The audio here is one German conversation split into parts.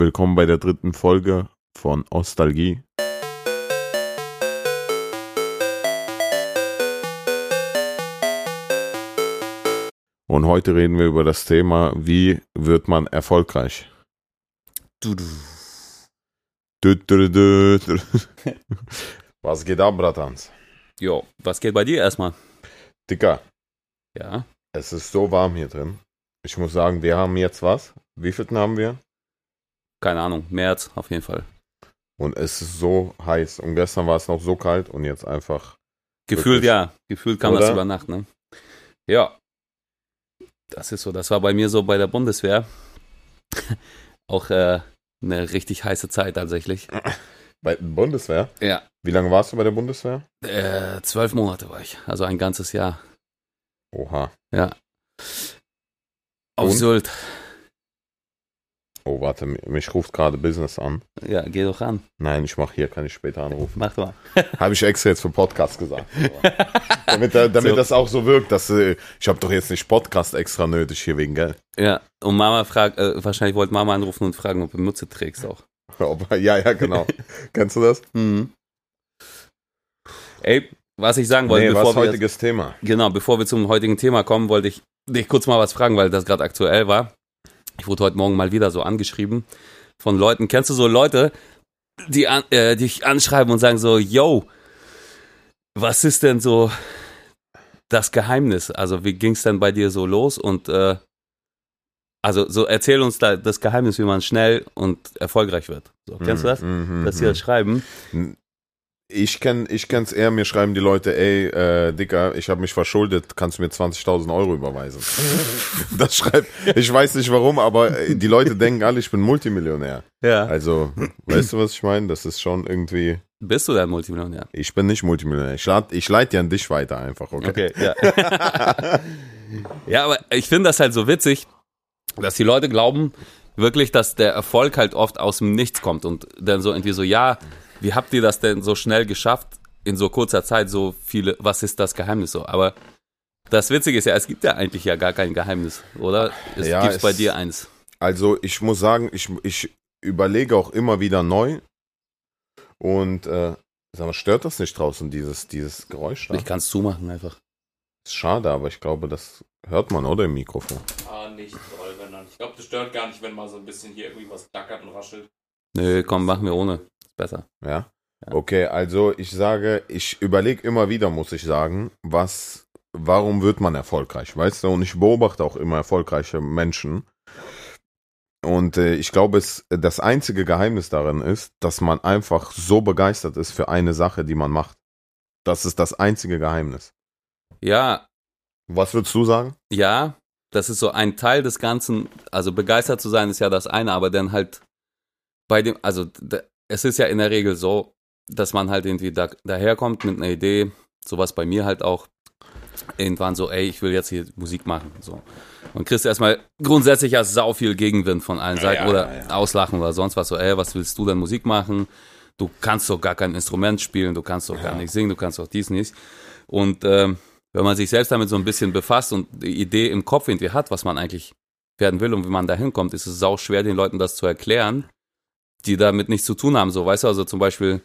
Willkommen bei der dritten Folge von Ostalgie. Und heute reden wir über das Thema, wie wird man erfolgreich? Was geht ab, Bratans? Jo, was geht bei dir erstmal? Dicker, Ja, es ist so warm hier drin. Ich muss sagen, wir haben jetzt was? Wie vielten haben wir? Keine Ahnung, März auf jeden Fall. Und es ist so heiß. Und gestern war es noch so kalt und jetzt einfach. Gefühlt ja, gefühlt kam das Oder? über Nacht, ne? Ja. Das ist so, das war bei mir so bei der Bundeswehr. Auch äh, eine richtig heiße Zeit tatsächlich. Bei der Bundeswehr? Ja. Wie lange warst du bei der Bundeswehr? Äh, zwölf Monate war ich, also ein ganzes Jahr. Oha. Ja. Auf Und? Sylt. Oh, warte, mi- mich ruft gerade Business an. Ja, geh doch ran. Nein, ich mache hier, kann ich später anrufen. Mach doch mal. Habe ich extra jetzt für Podcast gesagt. Damit da- damit So. das auch so wirkt, dass äh, ich habe doch jetzt nicht Podcast extra nötig hier wegen Geld. Ja, und Mama fragt, äh, wahrscheinlich wollte Mama anrufen und fragen, ob du Mütze trägst auch. Ja, ja, genau. Kennst du das? Mhm. Ey, was ich sagen wollte, nee, bevor was wir jetzt- heutiges Thema? Genau, bevor wir zum heutigen Thema kommen, wollte ich dich kurz mal was fragen, weil das gerade aktuell war. Ich wurde heute Morgen mal wieder so angeschrieben von Leuten. Kennst du so Leute, die an, äh, dich anschreiben und sagen so, yo, was ist denn so das Geheimnis? Also wie ging es denn bei dir so los? Und äh, also so erzähl uns da das Geheimnis, wie man schnell und erfolgreich wird. So, kennst du das? Mhm, Dass mhm, sie das schreiben. Ich kenn, ich kenn's eher, mir schreiben die Leute, ey, äh, Dicker, ich habe mich verschuldet, kannst du mir 20.000 Euro überweisen? das schreibt, ich weiß nicht warum, aber äh, die Leute denken alle, ich bin Multimillionär. Ja. Also, weißt du, was ich meine? Das ist schon irgendwie, Bist du denn Multimillionär? ich bin nicht Multimillionär. Ich, lad, ich leite dir an dich weiter einfach, okay? Okay, ja. ja, aber ich finde das halt so witzig, dass die Leute glauben wirklich, dass der Erfolg halt oft aus dem Nichts kommt und dann so irgendwie so, ja, wie habt ihr das denn so schnell geschafft, in so kurzer Zeit so viele, was ist das Geheimnis so? Aber das Witzige ist ja, es gibt ja eigentlich ja gar kein Geheimnis, oder? Es Ja, gibt's es- bei dir eins. Also ich muss sagen, ich, ich überlege auch immer wieder neu. Und äh, sag mal, stört das nicht draußen, dieses, dieses Geräusch da? Ich kann es zumachen einfach. Ist schade, aber ich glaube, das hört man, oder im Mikrofon? Ah, nicht doll, wenn dann. Ich glaube, das stört gar nicht, wenn mal so ein bisschen hier irgendwie was klackert und raschelt. Nö, komm, machen wir ohne. Besser. Ja? Ja. Okay, also ich sage, ich überlege immer wieder, muss ich sagen, was, warum wird man erfolgreich, weißt du? Und ich beobachte auch immer erfolgreiche Menschen. Und äh, ich glaube, es, das einzige Geheimnis darin ist, dass man einfach so begeistert ist für eine Sache, die man macht. Das ist das einzige Geheimnis. Ja, Was würdest du sagen? ja, das ist so ein Teil des Ganzen. Also begeistert zu sein ist ja das eine, aber dann halt bei dem, also es ist ja in der Regel so, dass man halt irgendwie da, daherkommt mit einer Idee, sowas bei mir halt auch, irgendwann so, ey, ich will jetzt hier Musik machen, so. Und kriegst erstmal grundsätzlich ja sau viel Gegenwind von allen Seiten ja, oder ja, ja. Auslachen oder sonst was, so, ey, was willst du denn Musik machen? Du kannst doch gar kein Instrument spielen, du kannst doch gar nicht singen, du kannst doch dies nicht. Und ähm, wenn man sich selbst damit so ein bisschen befasst und die Idee im Kopf irgendwie hat, was man eigentlich werden will und wie man da hinkommt, ist es sau schwer, den Leuten das zu erklären, die damit nichts zu tun haben. So, weißt du, also zum Beispiel,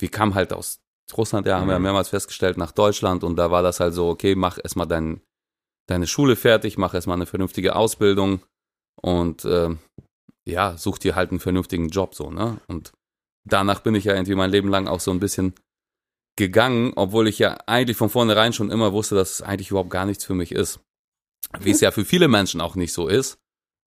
wir kamen halt aus Russland, ja, haben wir ja Mhm. mehrmals festgestellt, nach Deutschland und da war das halt so, okay, mach erstmal dein, deine Schule fertig, mach erstmal eine vernünftige Ausbildung und ähm, ja, such dir halt einen vernünftigen Job so, ne? Und danach bin ich ja irgendwie mein Leben lang auch so ein bisschen gegangen, obwohl ich ja eigentlich von vornherein schon immer wusste, dass es eigentlich überhaupt gar nichts für mich ist. Wie es ja für viele Menschen auch nicht so ist.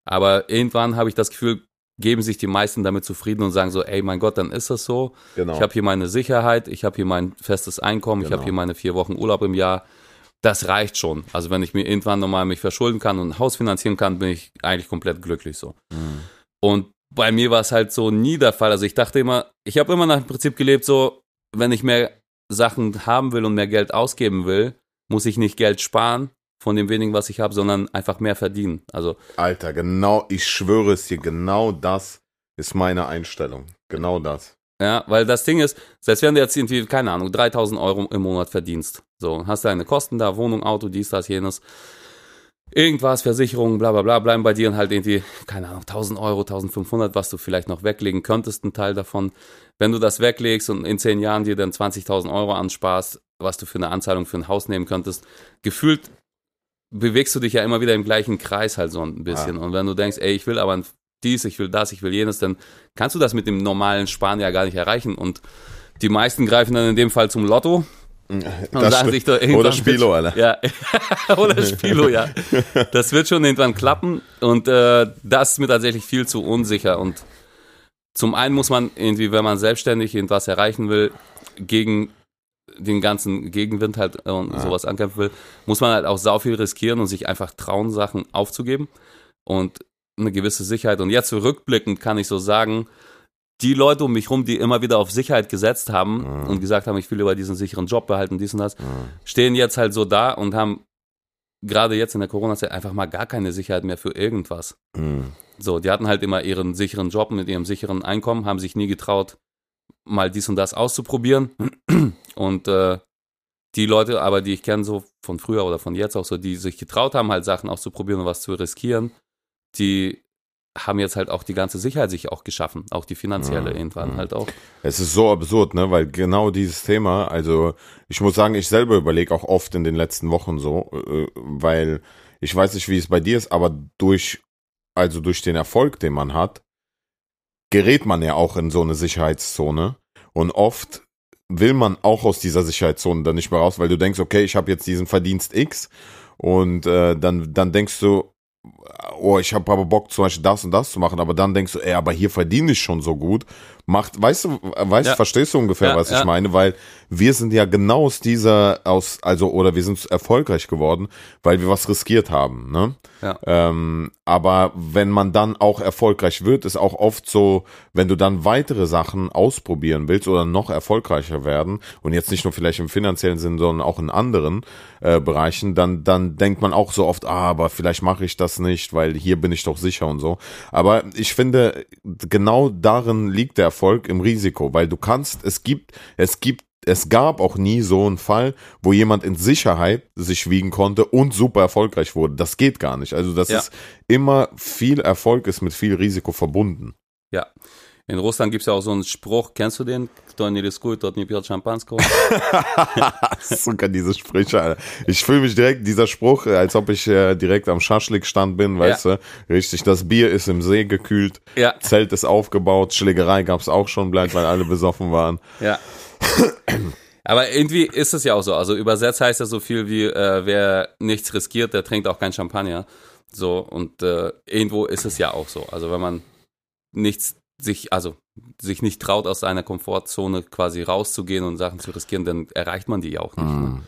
Aber irgendwann habe ich das Gefühl, geben sich die meisten damit zufrieden und sagen so, ey, mein Gott, dann ist das so. Genau. Ich habe hier meine Sicherheit, ich habe hier mein festes Einkommen, ich Genau. habe hier meine vier Wochen Urlaub im Jahr. Das reicht schon. Also wenn ich mir irgendwann nochmal mich verschulden kann und ein Haus finanzieren kann, bin ich eigentlich komplett glücklich so. Mhm. Und bei mir war es halt so nie der Fall. Also ich dachte immer, ich habe immer nach dem Prinzip gelebt, so, wenn ich mehr Sachen haben will und mehr Geld ausgeben will, muss ich nicht Geld sparen von dem wenigen, was ich habe, sondern einfach mehr verdienen. Also Alter, genau, ich schwöre es dir, genau das ist meine Einstellung. Genau das. Ja, weil das Ding ist, selbst wenn du jetzt irgendwie, keine Ahnung, 3000 Euro im Monat verdienst, so, hast deine Kosten da, Wohnung, Auto, dies, das, jenes, irgendwas, Versicherungen, bla bla bla, bleiben bei dir und halt irgendwie, keine Ahnung, 1000 Euro, 1500, was du vielleicht noch weglegen könntest, ein Teil davon. Wenn du das weglegst und in zehn Jahren dir dann 20.000 Euro ansparst, was du für eine Anzahlung für ein Haus nehmen könntest, gefühlt bewegst du dich ja immer wieder im gleichen Kreis halt so ein bisschen. Und wenn du denkst, ey, ich will aber dies, ich will das, ich will jenes, dann kannst du das mit dem normalen ja gar nicht erreichen. Und die meisten greifen dann in dem Fall zum Lotto. Und Das sagen sich da oder Spilo, Alter. Ja, oder Spilo, ja. Das wird schon irgendwann klappen und äh, das ist mir tatsächlich viel zu unsicher. Und zum einen muss man irgendwie, wenn man selbstständig irgendwas erreichen will, gegen den ganzen Gegenwind halt äh, und Ja. sowas ankämpfen will, muss man halt auch sau viel riskieren und sich einfach trauen, Sachen aufzugeben und eine gewisse Sicherheit. Und jetzt zurückblickend kann ich so sagen, die Leute um mich rum, die immer wieder auf Sicherheit gesetzt haben Mhm. und gesagt haben, ich will über diesen sicheren Job behalten, dies und das, Ja. stehen jetzt halt so da und haben gerade jetzt in der Corona-Zeit einfach mal gar keine Sicherheit mehr für irgendwas. Mhm. So, die hatten halt immer ihren sicheren Job mit ihrem sicheren Einkommen, haben sich nie getraut, mal dies und das auszuprobieren. Und äh, die Leute aber, die ich kenne, so von früher oder von jetzt auch so, die sich getraut haben, halt Sachen auszuprobieren und was zu riskieren, die haben jetzt halt auch die ganze Sicherheit sich auch geschaffen, auch die finanzielle Ja, irgendwann ja. halt auch. Es ist so absurd, ne, weil genau dieses Thema, also ich muss sagen, ich selber überlege auch oft in den letzten Wochen so, äh, weil ich weiß nicht, wie es bei dir ist, aber durch, also durch den Erfolg, den man hat, gerät man ja auch in so eine Sicherheitszone und oft will man auch aus dieser Sicherheitszone dann nicht mehr raus, weil du denkst, okay, ich habe jetzt diesen Verdienst X und äh, dann, dann denkst du, oh, ich habe aber Bock zum Beispiel das und das zu machen, aber dann denkst du, ey, aber hier verdiene ich schon so gut. Macht, weißt du, weißt, Ja. verstehst du ungefähr, Ja, was ich ja. meine? Weil wir sind ja genau aus dieser, aus, also, oder wir sind erfolgreich geworden, weil wir was riskiert haben, ne? Ja. Ähm, aber wenn man dann auch erfolgreich wird, ist auch oft so, wenn du dann weitere Sachen ausprobieren willst oder noch erfolgreicher werden und jetzt nicht nur vielleicht im finanziellen Sinn, sondern auch in anderen äh, Bereichen, dann, dann denkt man auch so oft, ah, aber vielleicht mache ich das nicht, weil hier bin ich doch sicher und so. Aber ich finde, genau darin liegt der Erfolg im Risiko, weil du kannst, es gibt, es gibt es gab auch nie so einen Fall, wo jemand in Sicherheit sich wiegen konnte und super erfolgreich wurde. Das geht gar nicht. Also das Ja. ist immer viel Erfolg ist mit viel Risiko verbunden. Ja. In Russland gibt es ja auch so einen Spruch, kennst du den? Кто не рискует, тот не пьет шампанского. Sogar diese Sprüche, Alter. Ich fühle mich direkt, dieser Spruch, äh, als ob ich äh, direkt am Schaschlikstand bin, weißt du? Richtig, das Bier ist im See gekühlt, Ja, Zelt ist aufgebaut, Schlägerei gab's auch schon, bleibt, weil alle besoffen waren. ja. Aber irgendwie ist es ja auch so. Also übersetzt heißt das so viel wie, äh, wer nichts riskiert, der trinkt auch kein Champagner. So, und äh, irgendwo ist es ja auch so. Also wenn man nichts sich, also sich nicht traut, aus seiner Komfortzone quasi rauszugehen und Sachen zu riskieren, dann erreicht man die ja auch nicht. Ne?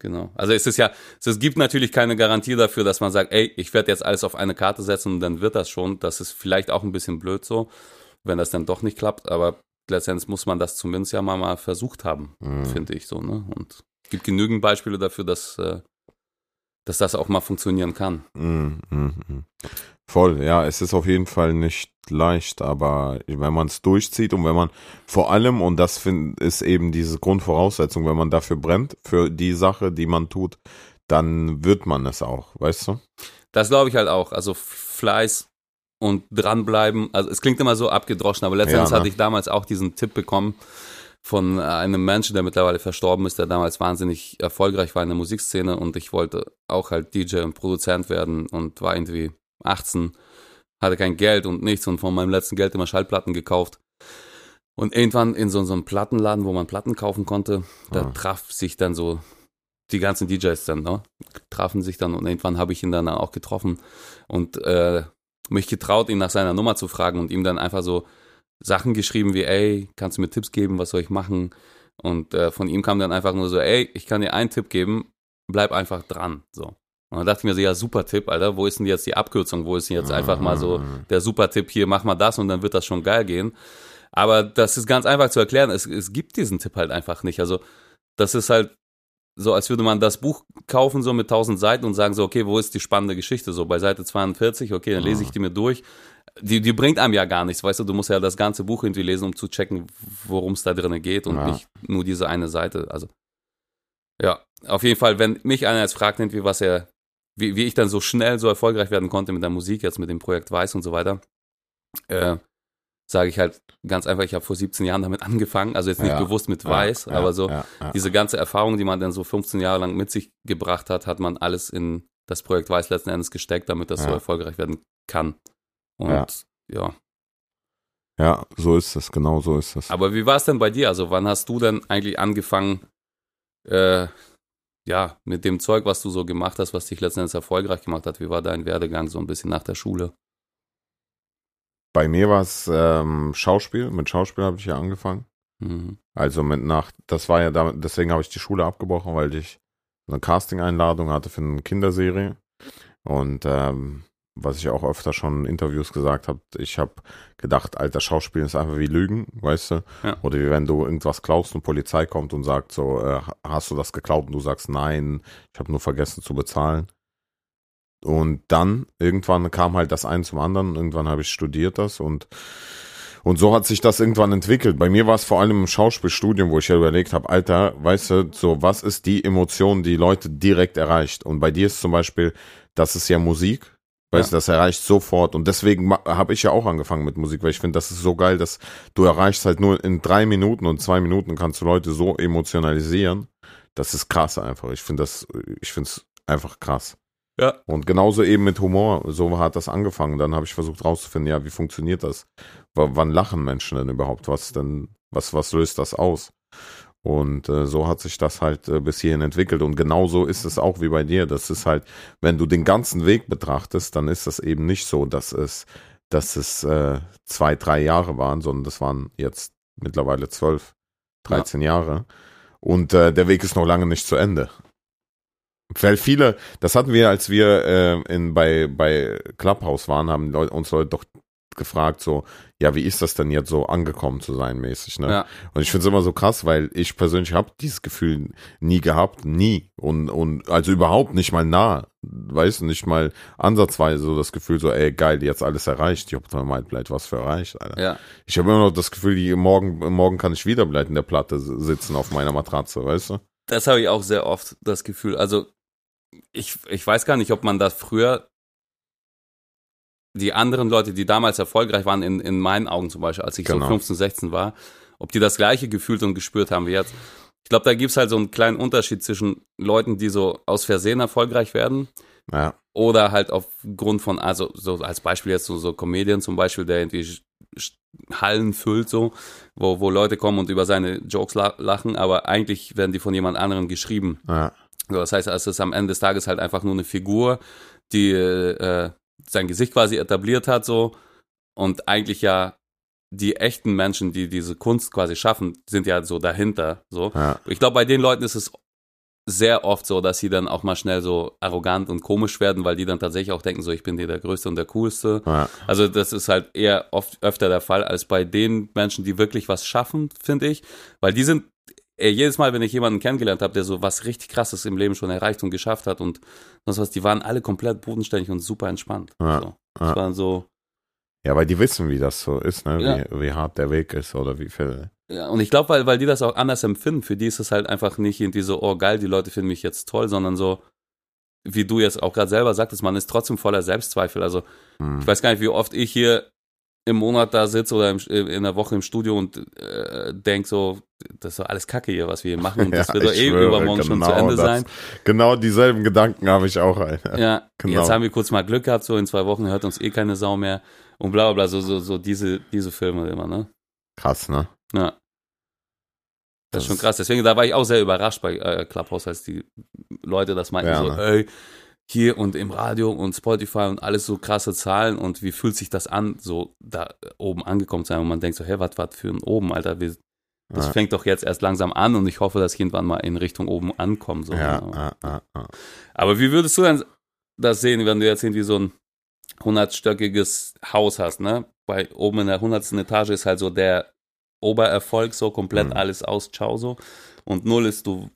Genau. Also es ist ja, es gibt natürlich keine Garantie dafür, dass man sagt, ey, ich werde jetzt alles auf eine Karte setzen und dann wird das schon. Das ist vielleicht auch ein bisschen blöd so, wenn das dann doch nicht klappt, aber letztendlich muss man das zumindest ja mal, mal versucht haben, Mhm. finde ich so, ne? Und es gibt genügend Beispiele dafür, dass, äh, dass das auch mal funktionieren kann. Mm, mm, mm. Voll, ja, es ist auf jeden Fall nicht leicht, aber wenn man es durchzieht und wenn man vor allem, und das find, ist eben diese Grundvoraussetzung, wenn man dafür brennt, für die Sache, die man tut, dann wird man es auch, weißt du? Das glaube ich halt auch. Also Fleiß und dranbleiben. Also es klingt immer so abgedroschen, aber letztendlich Ja, ne? hatte ich damals auch diesen Tipp bekommen von einem Menschen, der mittlerweile verstorben ist, der damals wahnsinnig erfolgreich war in der Musikszene und ich wollte auch halt DJ und Produzent werden und war irgendwie 18, hatte kein Geld und nichts und von meinem letzten Geld immer Schallplatten gekauft. Und irgendwann in so, so einem Plattenladen, wo man Platten kaufen konnte, da Ah. traf sich dann so die ganzen DJs dann, ne? trafen sich dann und irgendwann habe ich ihn dann auch getroffen und äh, mich getraut, ihn nach seiner Nummer zu fragen und ihm dann einfach so Sachen geschrieben wie, ey, kannst du mir Tipps geben, was soll ich machen? Und äh, von ihm kam dann einfach nur so, ey, ich kann dir einen Tipp geben, bleib einfach dran. So. Und dann dachte ich mir so, ja, super Tipp, Alter, wo ist denn jetzt die Abkürzung? Wo ist denn jetzt einfach mal so der super Tipp hier, mach mal das und dann wird das schon geil gehen. Aber das ist ganz einfach zu erklären. Es, es gibt diesen Tipp halt einfach nicht. Also, das ist halt so, als würde man das Buch kaufen, so mit 1000 Seiten und sagen so, okay, wo ist die spannende Geschichte? So bei Seite 42, okay, dann lese ich die mir durch. Die, die bringt einem ja gar nichts, weißt du, du musst ja das ganze Buch irgendwie lesen, um zu checken, worum es da drin geht und Ja. nicht nur diese eine Seite. Also, ja, auf jeden Fall, wenn mich einer jetzt fragt, irgendwie, was er wie, wie ich dann so schnell so erfolgreich werden konnte mit der Musik, jetzt mit dem Projekt Weiß und so weiter, äh, sage ich halt ganz einfach, ich habe vor 17 Jahren damit angefangen, also jetzt nicht Ja. bewusst mit Weiß, ja, aber so ja, diese ganze Erfahrung, die man dann so 15 Jahre lang mit sich gebracht hat, hat man alles in das Projekt Weiß letzten Endes gesteckt, damit das so erfolgreich werden kann. Und Ja. ja. So ist es, genau so ist es. Aber wie war es denn bei dir? Also wann hast du denn eigentlich angefangen, äh, ja, mit dem Zeug, was du so gemacht hast, was dich letzten Endes erfolgreich gemacht hat? Wie war dein Werdegang so ein bisschen nach der Schule? Bei mir war es ähm, Schauspiel, mit Schauspiel habe ich ja angefangen. Mhm. Also mit nach, das war ja damit, deswegen habe ich die Schule abgebrochen, weil ich eine Casting-Einladung hatte für eine Kinderserie. Und ähm, was ich auch öfter schon in Interviews gesagt habe, ich habe gedacht, alter, Schauspiel ist einfach wie Lügen, weißt du? Ja. Oder wie wenn du irgendwas klaust und Polizei kommt und sagt so, äh, hast du das geklaut? Und du sagst, nein, ich habe nur vergessen zu bezahlen. Und dann irgendwann kam halt das eine zum anderen. Irgendwann habe ich studiert das und und so hat sich das irgendwann entwickelt. Bei mir war es vor allem im Schauspielstudium, wo ich ja überlegt habe, Alter, weißt du, so was ist die Emotion, die Leute direkt erreicht? Und bei dir ist zum Beispiel, das ist ja Musik, weißt Ja. du, das erreicht sofort. Und deswegen habe ich ja auch angefangen mit Musik, weil ich finde, das ist so geil, dass du erreichst halt nur in drei Minuten und zwei Minuten kannst du Leute so emotionalisieren. Das ist krass einfach. Ich finde das, ich finde es einfach krass. Ja. Und genauso eben mit Humor. So hat das angefangen. Dann habe ich versucht rauszufinden, ja, wie funktioniert das? W wann lachen Menschen denn überhaupt? Was denn, was, was löst das aus? Und äh, so hat sich das halt äh, bis hierhin entwickelt. Und genauso ist es auch wie bei dir. Das ist halt, wenn du den ganzen Weg betrachtest, dann ist das eben nicht so, dass es, dass es äh, zwei, drei Jahre waren, sondern das waren jetzt mittlerweile zwölf, 13 Jahre. Und äh, der Weg ist noch lange nicht zu Ende. Weil viele, das hatten wir, als wir äh, in, bei, bei Clubhouse waren, haben Leute, uns Leute doch gefragt, so, ja, wie ist das denn jetzt so angekommen zu sein, mäßig, ne? Ja. Und ich finde es immer so krass, weil ich persönlich habe dieses Gefühl nie gehabt, nie. Und, und also überhaupt nicht mal nah. Weißt du, nicht mal ansatzweise so das Gefühl, so, ey, geil, jetzt alles erreicht. Ich hab mal vielleicht was für erreicht, Alter. Ja. Ich habe immer noch das Gefühl, die, morgen, morgen kann ich wieder bleiben in der Platte sitzen auf meiner Matratze, weißt du? Das habe ich auch sehr oft, das Gefühl. Also, ich, ich weiß gar nicht, ob man das früher die anderen Leute, die damals erfolgreich waren, in, in meinen Augen zum Beispiel, als ich Genau. so 15, 16 war, ob die das gleiche gefühlt und gespürt haben wie jetzt. Ich glaube, da gibt's halt so einen kleinen Unterschied zwischen Leuten, die so aus Versehen erfolgreich werden Ja, oder halt aufgrund von, also so als Beispiel jetzt so, so Comedian zum Beispiel, der irgendwie Hallen füllt, so, wo, wo Leute kommen und über seine Jokes la lachen, aber eigentlich werden die von jemand anderem geschrieben. ja, So, das heißt, es ist am Ende des Tages halt einfach nur eine Figur, die äh, sein Gesicht quasi etabliert hat, so. Und eigentlich ja die echten Menschen, die diese Kunst quasi schaffen, sind ja so dahinter, so. ja, Ich glaube, bei den Leuten ist es sehr oft so, dass sie dann auch mal schnell so arrogant und komisch werden, weil die dann tatsächlich auch denken, so, ich bin dir der Größte und der Coolste. ja, Also das ist halt eher oft öfter der Fall als bei den Menschen, die wirklich was schaffen, finde ich. Weil die sind, äh, jedes Mal, wenn ich jemanden kennengelernt habe, der so was richtig krasses im Leben schon erreicht und geschafft hat und sonst was, die waren alle komplett bodenständig und super entspannt. Ja, so. Das ja. waren so, ja, weil die wissen, wie das so ist, ne? Ja. Wie, wie hart der Weg ist oder wie viel. ja, und ich glaube, weil, weil die das auch anders empfinden, für die ist es halt einfach nicht irgendwie so, oh geil, die Leute finden mich jetzt toll, sondern so, wie du jetzt auch gerade selber sagtest, man ist trotzdem voller Selbstzweifel. Also Hm. Ich weiß gar nicht, wie oft ich hier im Monat da sitze oder im, in der Woche im Studio und äh, denk so, das ist doch alles Kacke hier, was wir hier machen. Und das Ja, wird doch eh schwöre, übermorgen schon zu genau Ende das. sein. Genau dieselben Gedanken habe ich auch, Alter. Ja, Genau. jetzt haben wir kurz mal Glück gehabt, so in zwei Wochen hört uns eh keine Sau mehr und bla bla bla, so, so, so diese, diese Filme immer, ne? Krass, ne? Ja. Das ist schon krass. Deswegen, da war ich auch sehr überrascht bei äh, Clubhouse, als die Leute das meinten, Ja, so, ne? ey, hier und im Radio und Spotify und alles so krasse Zahlen und wie fühlt sich das an, so da oben angekommen zu sein und man denkt so, hä, was was für ein oben, Alter, wir, das Ja. fängt doch jetzt erst langsam an und ich hoffe, dass ich irgendwann mal in Richtung oben ankomme. So, Ja, ne? ja, ja, ja. Aber wie würdest du denn das sehen, wenn du jetzt irgendwie so ein hundertstöckiges Haus hast, ne? Bei oben in der hundertsten Etage ist halt so der Obererfolg, so komplett Mhm. alles aus, ciao so. Und null ist, du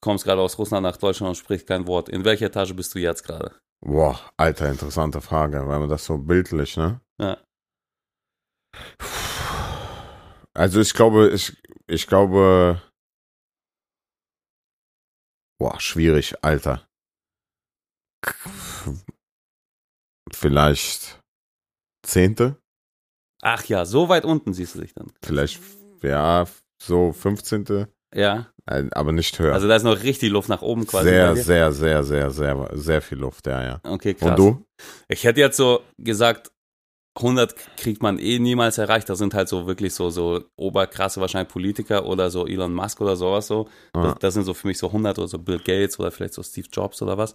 kommst gerade aus Russland nach Deutschland und sprichst kein Wort. In welcher Etage bist du jetzt gerade? Boah, alter, interessante Frage, weil man das so bildlich, ne? Ja. Also ich glaube, ich, ich glaube, boah, schwierig, Alter. vielleicht Zehnte, Ach ja, so weit unten siehst du dich dann. vielleicht, ja, so 15. Ja, aber nicht höher. also da ist noch richtig Luft nach oben quasi. sehr, sehr, sehr, sehr, sehr, sehr viel Luft, ja, ja. Okay, krass. Und du? Ich hätte jetzt so gesagt, 100 kriegt man eh niemals erreicht. Das sind halt so wirklich so, so oberkrasse wahrscheinlich Politiker oder so Elon Musk oder sowas so. Das, Ja. das sind so für mich so 100 oder so Bill Gates oder vielleicht so Steve Jobs oder was.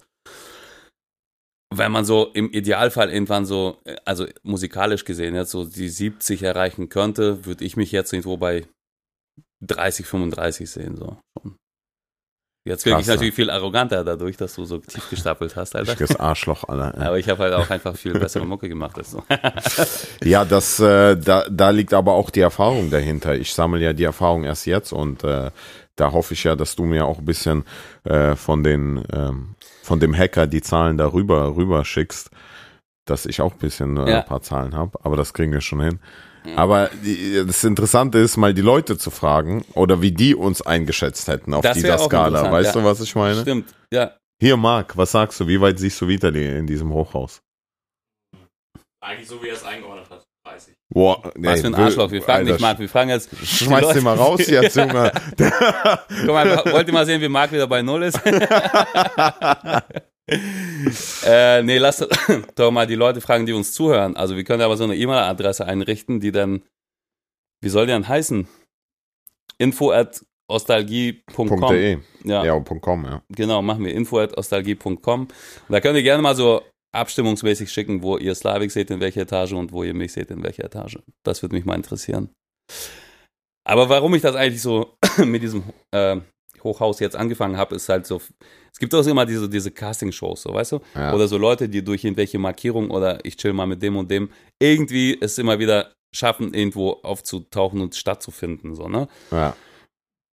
Wenn man so im Idealfall irgendwann so, äh, also musikalisch gesehen jetzt so die 70 erreichen könnte, würde ich mich jetzt irgendwo bei 30, 35 sehen, so. Jetzt wirke ich natürlich viel arroganter dadurch, dass du so tief gestapelt hast, Alter. Richtiges Arschloch, Alter. Ja. Aber ich habe halt auch einfach viel bessere Mucke gemacht als du. Ja, das, äh, da, da liegt aber auch die Erfahrung dahinter. Ich sammle ja die Erfahrung erst jetzt und äh, da hoffe ich ja, dass du mir auch ein bisschen äh, von den ähm, von dem Hacker die Zahlen darüber rüber schickst, dass ich auch ein bisschen äh, Ja. ein paar Zahlen habe. Aber das kriegen wir schon hin. Aber die, das Interessante ist, mal die Leute zu fragen oder wie die uns eingeschätzt hätten auf Das dieser Skala. Weißt ja. du, was ich meine? Stimmt, ja. Hier, Marc, was sagst du? Wie weit siehst du Vitali in diesem Hochhaus? Eigentlich so, wie er es eingeordnet hat. 30. Boah, Was nee, für ein Arschloch. Wir fragen Alter, nicht Marc, wir fragen jetzt. Schmeiß den mal raus jetzt, Junge. Guck mal, wollt ihr mal sehen, wie Marc wieder bei Null ist? äh, nee, lass doch mal die Leute fragen, die uns zuhören. Also wir können aber so eine E-Mail-Adresse einrichten, die dann, wie soll die dann heißen? Info at ostalgie.com. .de. Ja, Ja, .com, ja. genau, machen wir info at ostalgie.com. Da könnt ihr gerne mal so abstimmungsmäßig schicken, wo ihr Slavik seht, in welcher Etage und wo ihr mich seht, in welcher Etage. Das würde mich mal interessieren. Aber warum ich das eigentlich so mit diesem äh, Hochhaus jetzt angefangen habe, ist halt so, es gibt auch immer diese, diese Casting-Shows, so, weißt du? Ja. Oder so Leute, die durch irgendwelche Markierungen oder ich chill mal mit dem und dem, irgendwie es immer wieder schaffen, irgendwo aufzutauchen und stattzufinden, so, ne? ja.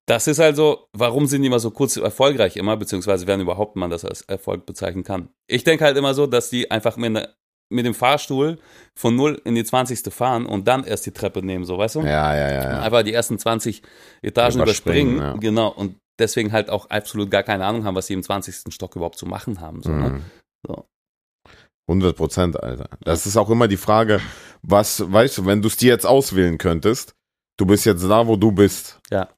Das ist also, warum sind die immer so kurz erfolgreich immer, beziehungsweise werden überhaupt man das als Erfolg bezeichnen kann. Ich denke halt immer so, dass die einfach mit, ne, mit dem Fahrstuhl von 0 in die 20. fahren und dann erst die Treppe nehmen, so weißt du? Ja, ja, ja, ja. Einfach die ersten 20 Etagen Überspringen, überspringen, ja. genau, und deswegen halt auch absolut gar keine Ahnung haben, was sie im 20. Stock überhaupt zu machen haben. So, ne? Mhm. So. 100 Prozent, Alter. Das ist auch immer die Frage, was, weißt du, wenn du es dir jetzt auswählen könntest, du bist jetzt da, wo du bist. Ja.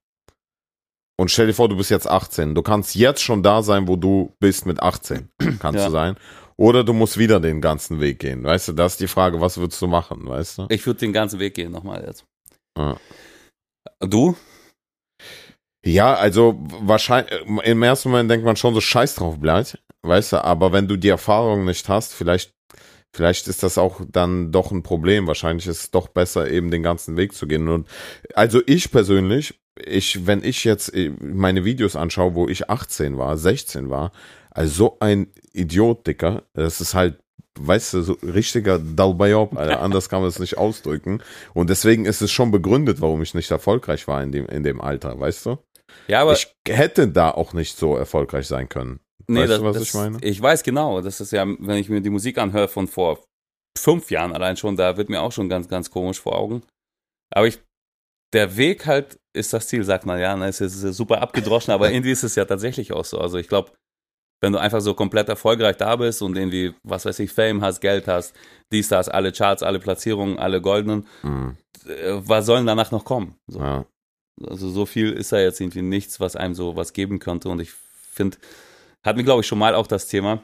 Und stell dir vor, du bist jetzt 18. Du kannst jetzt schon da sein, wo du bist mit 18. Kannst Ja. du sein. Oder du musst wieder den ganzen Weg gehen. Weißt du, das ist die Frage, was würdest du machen, weißt du? Ich würde den ganzen Weg gehen nochmal jetzt. Ja. Du? Ja, also wahrscheinlich, im ersten Moment denkt man schon so scheiß drauf bleibt, weißt du, aber wenn du die Erfahrung nicht hast, vielleicht, vielleicht ist das auch dann doch ein Problem. Wahrscheinlich ist es doch besser, eben den ganzen Weg zu gehen. Und also ich persönlich, ich, wenn ich jetzt äh, meine Videos anschaue, wo ich 18 war, 16 war, also so ein Idiot, Dicker, das ist halt weißt du, so richtiger Dalbayob, Alter. Anders kann man es nicht ausdrücken. Und deswegen ist es schon begründet, warum ich nicht erfolgreich war in dem, in dem Alter, weißt du? Ja, aber ich hätte da auch nicht so erfolgreich sein können. Nee, Weißt das, du, was das, ich meine? Ich weiß genau. Das ist ja, wenn ich mir die Musik anhöre von vor fünf Jahren allein schon, da wird mir auch schon ganz, ganz komisch vor Augen. Aber ich, der Weg halt ist das Ziel, sagt man ja. Ne? Es ist super abgedroschen, aber irgendwie ist es ja tatsächlich auch so. Also ich glaube, wenn du einfach so komplett erfolgreich da bist und irgendwie, was weiß ich, Fame hast, Geld hast, dies, das, alle Charts, alle Platzierungen, alle goldenen, Mhm. äh, was soll denn danach noch kommen? So. Ja. Also so viel ist da jetzt irgendwie nichts, was einem so was geben könnte. Und ich finde, hatten wir, glaube ich, schon mal auch das Thema.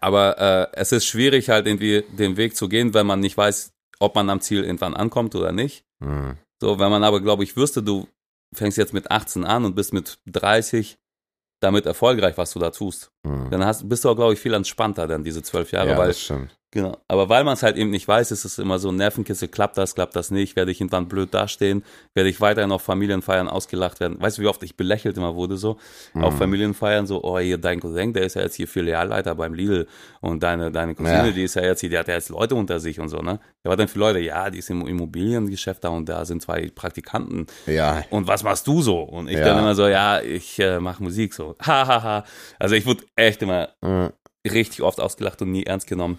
Aber äh, es ist schwierig, halt irgendwie den Weg zu gehen, wenn man nicht weiß, ob man am Ziel irgendwann ankommt oder nicht. Mhm. So, wenn man aber, glaube ich, wüsste, du fängst jetzt mit 18 an und bist mit 30 damit erfolgreich, was du da tust, Mhm. dann hast, bist du auch, glaube ich, viel entspannter dann diese zwölf Jahre, Ja, weil das stimmt. Genau. Aber weil man es halt eben nicht weiß, ist es immer so ein Nervenkitzel, klappt das, klappt das nicht, werde ich irgendwann blöd dastehen, werde ich weiterhin auf Familienfeiern ausgelacht werden. Weißt du, wie oft ich belächelt immer wurde so? Auf Mhm. Familienfeiern so, oh, hier dein Cousin, der ist ja jetzt hier Filialleiter beim Lidl und deine, deine Cousine, Ja. die ist ja jetzt hier, die hat ja jetzt Leute unter sich und so, ne? Ja, aber dann für Leute, ja, die ist im Immobiliengeschäft da und da sind zwei Praktikanten Ja, und was machst du so? Und ich Ja. dann immer so, ja, ich äh, mache Musik so. Hahaha. also ich wurde echt immer äh, richtig oft ausgelacht und nie ernst genommen.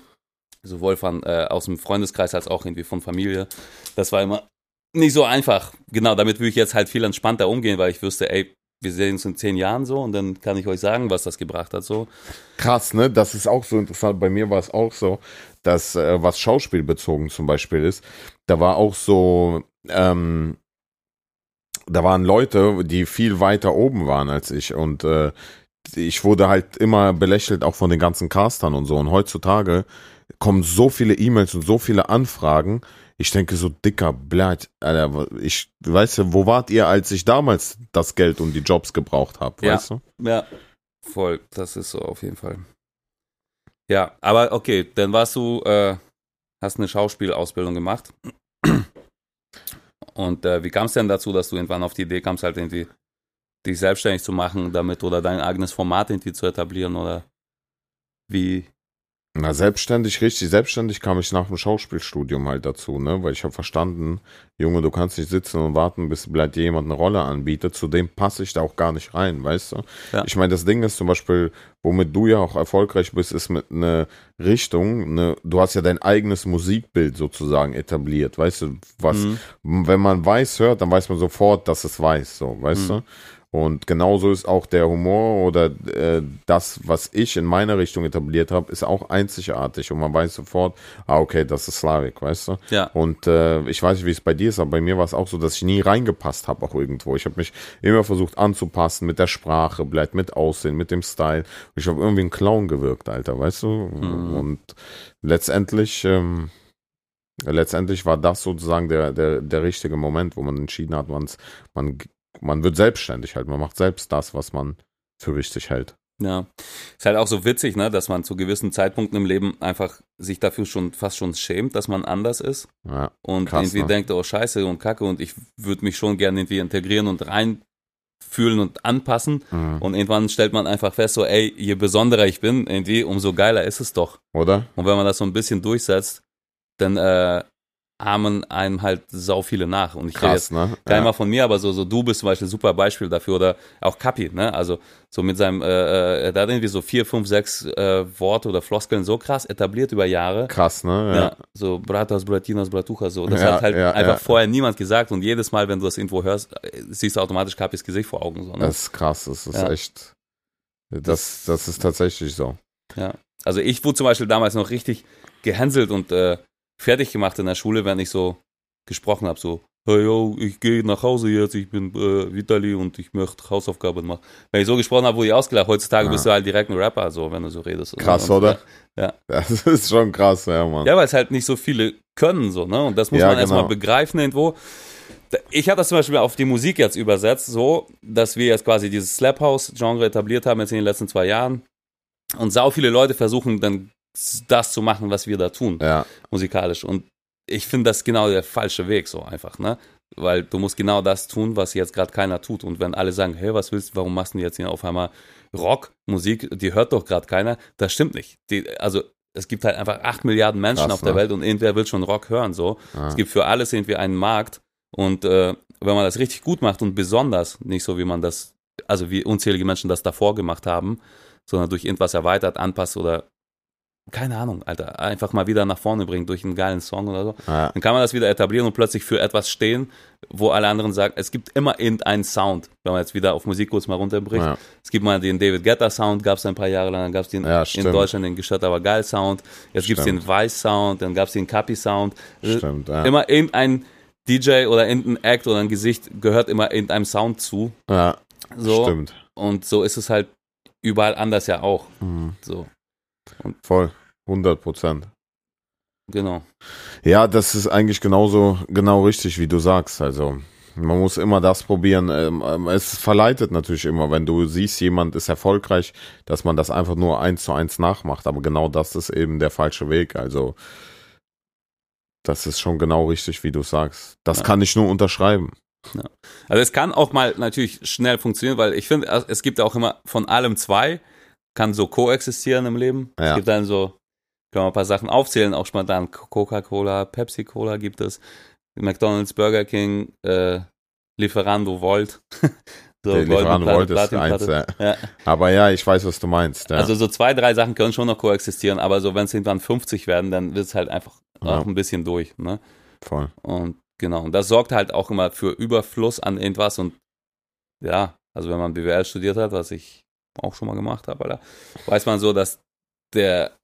Sowohl von äh, aus dem Freundeskreis als auch irgendwie von Familie. Das war immer nicht so einfach. Genau, damit würde ich jetzt halt viel entspannter umgehen, weil ich wüsste, ey, wir sehen uns in zehn Jahren so und dann kann ich euch sagen, was das gebracht hat. So. Krass, ne? Das ist auch so interessant. Bei mir war es auch so, dass äh, was Schauspiel bezogen zum Beispiel ist, da war auch so, ähm, da waren Leute, die viel weiter oben waren als ich und äh, ich wurde halt immer belächelt, auch von den ganzen Castern und so. Und heutzutage kommen so viele E-Mails und so viele Anfragen. Ich denke so, dicker Blatt, Alter, ich, weißt du, wo wart ihr, als ich damals das Geld und die Jobs gebraucht habe, Ja. weißt du? Ja, voll. Das ist so auf jeden Fall. Ja, aber okay, dann warst du, äh, hast eine Schauspielausbildung gemacht. Und äh, wie kam es denn dazu, dass du irgendwann auf die Idee kamst, halt irgendwie dich selbstständig zu machen damit oder dein eigenes Format irgendwie zu etablieren oder wie? Na, selbstständig, richtig selbstständig kam ich nach dem Schauspielstudium halt dazu, ne? Weil ich habe verstanden, Junge, du kannst nicht sitzen und warten, bis bleibt dir jemand eine Rolle anbietet. Zudem passe ich da auch gar nicht rein, weißt du? Ja. Ich meine, das Ding ist zum Beispiel, womit du ja auch erfolgreich bist, ist mit einer Richtung, ne, du hast ja dein eigenes Musikbild sozusagen etabliert, weißt du, was, Mhm. wenn man weiß hört, dann weiß man sofort, dass es weiß, so, weißt Mhm. du? Und genauso ist auch der Humor oder äh, das, was ich in meiner Richtung etabliert habe, ist auch einzigartig und man weiß sofort, ah, okay, das ist Slavik, weißt du? Ja. Und äh, ich weiß nicht, wie es bei dir ist, aber bei mir war es auch so, dass ich nie reingepasst habe, auch irgendwo. Ich habe mich immer versucht anzupassen mit der Sprache, bleibt mit Aussehen, mit dem Style. Ich habe irgendwie ein Clown gewirkt, Alter, weißt du? Mhm. Und letztendlich, ähm, letztendlich war das sozusagen der, der, der richtige Moment, wo man entschieden hat, man's, man, man wird selbstständig halt, man macht selbst das, was man für richtig hält. Ja. Ist halt auch so witzig, ne, dass man zu gewissen Zeitpunkten im Leben einfach sich dafür schon fast schon schämt, dass man anders ist. Ja, und Krass, irgendwie ne? denkt, oh Scheiße und Kacke und ich würde mich schon gerne irgendwie integrieren und reinfühlen und anpassen. mhm. Und irgendwann stellt man einfach fest, so, ey, je besonderer ich bin, irgendwie, umso geiler ist es doch. oder? Und wenn man das so ein bisschen durchsetzt, dann äh, ahmen einem halt sau viele nach. Und ich rede jetzt Krass, ne? gar Ja. mal von mir, aber so, so du bist zum Beispiel ein super Beispiel dafür oder auch Kapi, ne? Also so mit seinem, äh, äh, da hat irgendwie so vier, fünf, sechs äh, Worte oder Floskeln so krass etabliert über Jahre. Krass, ne? Ja. Ja. so Bratas, Bratinas, Bratuchas, so. Das Ja, hat halt einfach vorher niemand gesagt und jedes Mal, wenn du das irgendwo hörst, äh, siehst du automatisch Kapis Gesicht vor Augen. So, ne? Das ist krass, das ist echt. Das, das ist tatsächlich so. Ja. Also ich wurde zum Beispiel damals noch richtig gehänselt und äh, fertig gemacht in der Schule, wenn ich so gesprochen habe, so, hey yo, ich gehe nach Hause jetzt, ich bin äh, Vitali und ich möchte Hausaufgaben machen. Wenn ich so gesprochen habe, wurde ich ausgelacht. Heutzutage Ja. bist du halt direkt ein Rapper, so, wenn du so redest. Krass, und, oder? Ja. Das ist schon krass, ja, Mann. Ja, weil es halt nicht so viele können, so, ne? Und das muss Ja, man erstmal genau. begreifen irgendwo. Ich habe das zum Beispiel auf die Musik jetzt übersetzt, so, dass wir jetzt quasi dieses Slap House-Genre etabliert haben jetzt in den letzten zwei Jahren. Und sau viele Leute versuchen dann das zu machen, was wir da tun, Ja, musikalisch. Und ich finde das genau der falsche Weg, so einfach, ne? Weil du musst genau das tun, was jetzt gerade keiner tut. Und wenn alle sagen, hey, was willst du, warum machst du jetzt hier auf einmal Rockmusik, die hört doch gerade keiner, das stimmt nicht. Die, also es gibt halt einfach acht Milliarden Menschen Krass, auf der ne? Welt und irgendwer will schon Rock hören, so. ja. Es gibt für alles irgendwie einen Markt und äh, wenn man das richtig gut macht und besonders, nicht so wie man das, also wie unzählige Menschen das davor gemacht haben, sondern durch irgendwas erweitert, anpasst oder keine Ahnung, Alter, einfach mal wieder nach vorne bringt durch einen geilen Song oder so, ja. dann kann man das wieder etablieren und plötzlich für etwas stehen, wo alle anderen sagen, es gibt immer irgendeinen Sound, wenn man jetzt wieder auf Musik kurz mal runterbricht. Ja. Es gibt mal den David Guetta Sound, gab es ein paar Jahre lang, dann gab es den Ja, in. Deutschland den Gestört aber geil Sound, jetzt gibt es den. Weiß Sound, dann gab es den Kapi Sound. Also Stimmt, ja. Immer irgendein DJ oder irgendein Act oder ein Gesicht gehört immer irgendeinem Sound zu. ja, So. stimmt. Und so ist es halt überall anders ja auch. Mhm. So, Voll, 100 Prozent. genau. Ja, das ist eigentlich genauso, genau richtig, wie du sagst. Also, man muss immer das probieren. Ähm, ähm, Es verleitet natürlich immer, wenn du siehst, jemand ist erfolgreich, dass man das einfach nur eins zu eins nachmacht. Aber genau das ist eben der falsche Weg. Also, das ist schon genau richtig, wie du sagst. Das Ja. kann ich nur unterschreiben. Also es kann auch mal natürlich schnell funktionieren, weil ich finde, es gibt auch immer von allem zwei, kann so koexistieren im Leben. Ja. Es gibt dann so, kann man ein paar Sachen aufzählen, auch spontan Coca-Cola, Pepsi-Cola gibt es, McDonalds, Burger King, äh, Lieferando, Volt. so, Der Lieferando Volt ist eins, ja. Ja. Aber ja, ich weiß, was du meinst. Ja. Also so zwei, drei Sachen können schon noch koexistieren, aber so wenn es irgendwann 50 werden, dann wird es halt einfach auch ein bisschen durch. Ne? Voll. Und genau, und das sorgt halt auch immer für Überfluss an irgendwas und ja, Also wenn man BWL studiert hat, was ich auch schon mal gemacht habe, Alter, weiß man so, dass der,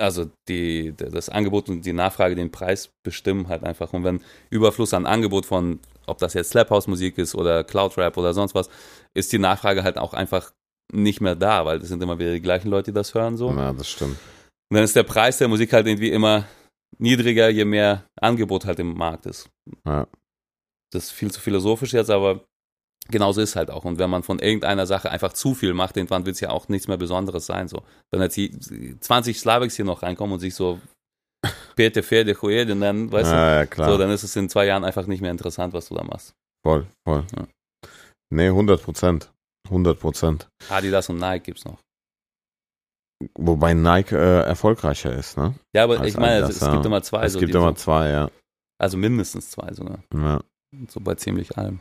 also die, das Angebot und die Nachfrage den Preis bestimmen halt einfach. Und wenn Überfluss an Angebot von, ob das jetzt Slap House Musik ist oder Cloud Rap oder sonst was, ist die Nachfrage halt auch einfach nicht mehr da, weil das sind immer wieder die gleichen Leute, die das hören so. Ja, das stimmt. Und dann ist der Preis der Musik halt irgendwie immer niedriger, je mehr Angebot halt im Markt ist. Ja. Das ist viel zu philosophisch jetzt, aber genauso ist halt auch. Und wenn man von irgendeiner Sache einfach zu viel macht, irgendwann wird es ja auch nichts mehr Besonderes sein. So. Wenn jetzt die 20 Slavics hier noch reinkommen und sich so Pete Fede Joede nennen, weißt ja, ja, du, klar. so, dann ist es in zwei Jahren einfach nicht mehr interessant, was du da machst. voll, voll. Ja. Nee, 100 Prozent. 100 Prozent. Adidas und Nike gibt's noch. Wobei Nike äh, erfolgreicher ist, ne? Ja, aber Als ich meine, Adidas, es, es ja. gibt immer zwei. es so, gibt immer so, zwei, ja. also mindestens zwei sogar. ja. So bei ziemlich allem.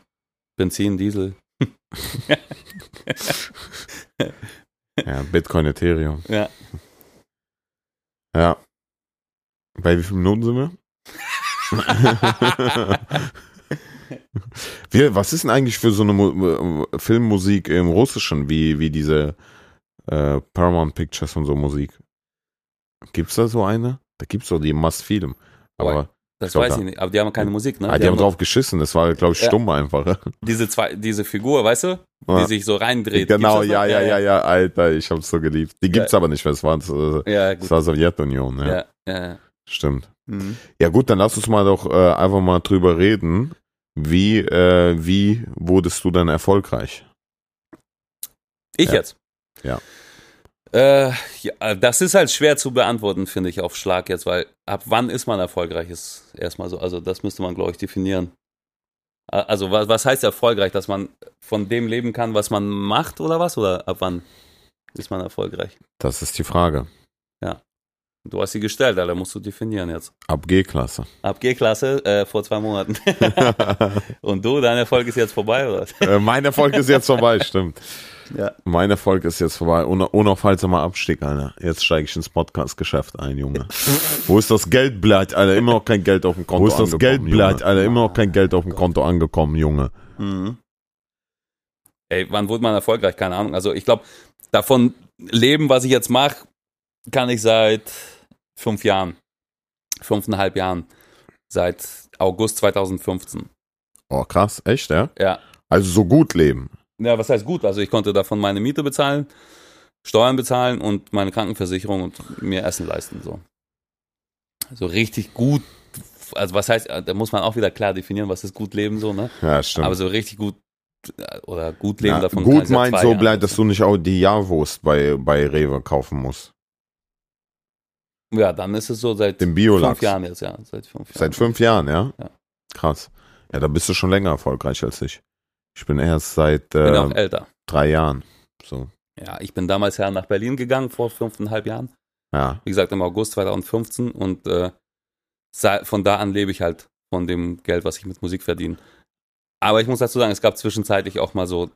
Benzin, Diesel. Ja, Bitcoin, Ethereum. Ja. Ja. Bei wie vielen Minuten sind wir? wie, was ist denn eigentlich für so eine Mu äh, Filmmusik im Russischen, wie, wie diese äh, Paramount Pictures und so Musik? Gibt's da so eine? Da gibt's doch die Must Film. Aber Das glaub, weiß ich nicht. Aber die haben keine Musik, ne? ah, die haben nur drauf geschissen, das war, glaube ich, Ja. stumm einfach. diese zwei, diese Figur, weißt du? Die Ja. sich so reindreht. Genau, ja, ja, ja, ja, Alter, ich hab's so geliebt. Die gibt's Ja. aber nicht mehr, das war, äh, Ja, gut. war Sowjetunion, ja. Ja, ja, ja. Stimmt. Mhm. Ja gut, dann lass uns mal doch äh, einfach mal drüber reden. Wie, äh, wie wurdest du dann erfolgreich? Ich Ja. jetzt? Ja. Äh, ja. Das ist halt schwer zu beantworten, finde ich, auf Schlag jetzt, weil ab wann ist man erfolgreich, ist erstmal so. Also, das müsste man, glaube ich, definieren. Also, was, was heißt erfolgreich? Dass man von dem leben kann, was man macht oder was? Oder ab wann ist man erfolgreich? Das ist die Frage. Du hast sie gestellt, Alter, musst du definieren jetzt. Ab G-Klasse. Ab G-Klasse äh, vor zwei Monaten. Und du, dein Erfolg ist jetzt vorbei, oder? äh, mein Erfolg ist jetzt vorbei, stimmt. Ja. Mein Erfolg ist jetzt vorbei. Un unaufhaltsamer Abstieg, Alter. Jetzt steige ich ins Podcast-Geschäft ein, Junge. Wo ist das Geldblatt, Alter? Immer noch kein Geld auf dem Konto Wo ist das angekommen, Geldblatt, Junge. Alter? Immer noch kein Geld auf dem Konto angekommen, Junge. Mhm. Ey, wann wurde man erfolgreich? Keine Ahnung. Also ich glaube, davon leben, was ich jetzt mache, kann ich seit fünf Jahren. Fünfeinhalb Jahren. Seit August 2015. Oh, krass. Echt, ja? Ja. Also so gut leben. Ja, was heißt gut? Also ich konnte davon meine Miete bezahlen, Steuern bezahlen und meine Krankenversicherung und mir Essen leisten. So. Also richtig gut. Also was heißt, da muss man auch wieder klar definieren, was ist gut leben so, ne? Ja, stimmt. Aber so richtig gut äh, oder gut leben Ja, davon gut meint so bleibt, dass du nicht auch die Jahrwurst bei, bei Rewe kaufen musst. Ja, dann ist es so seit Biolachs. fünf Jahren jetzt, ja. Seit fünf Jahren. Seit fünf Jahren, ja? Ja. Krass. Ja, da bist du schon länger erfolgreich als ich. Ich bin erst seit Ich bin auch äh, älter. drei Jahren. So. Ja, ich bin damals ja nach Berlin gegangen, vor fünfeinhalb Jahren. Ja. Wie gesagt, im August 2015 und äh, von da an lebe ich halt von dem Geld, was ich mit Musik verdiene. Aber ich muss dazu sagen, es gab zwischenzeitlich auch mal so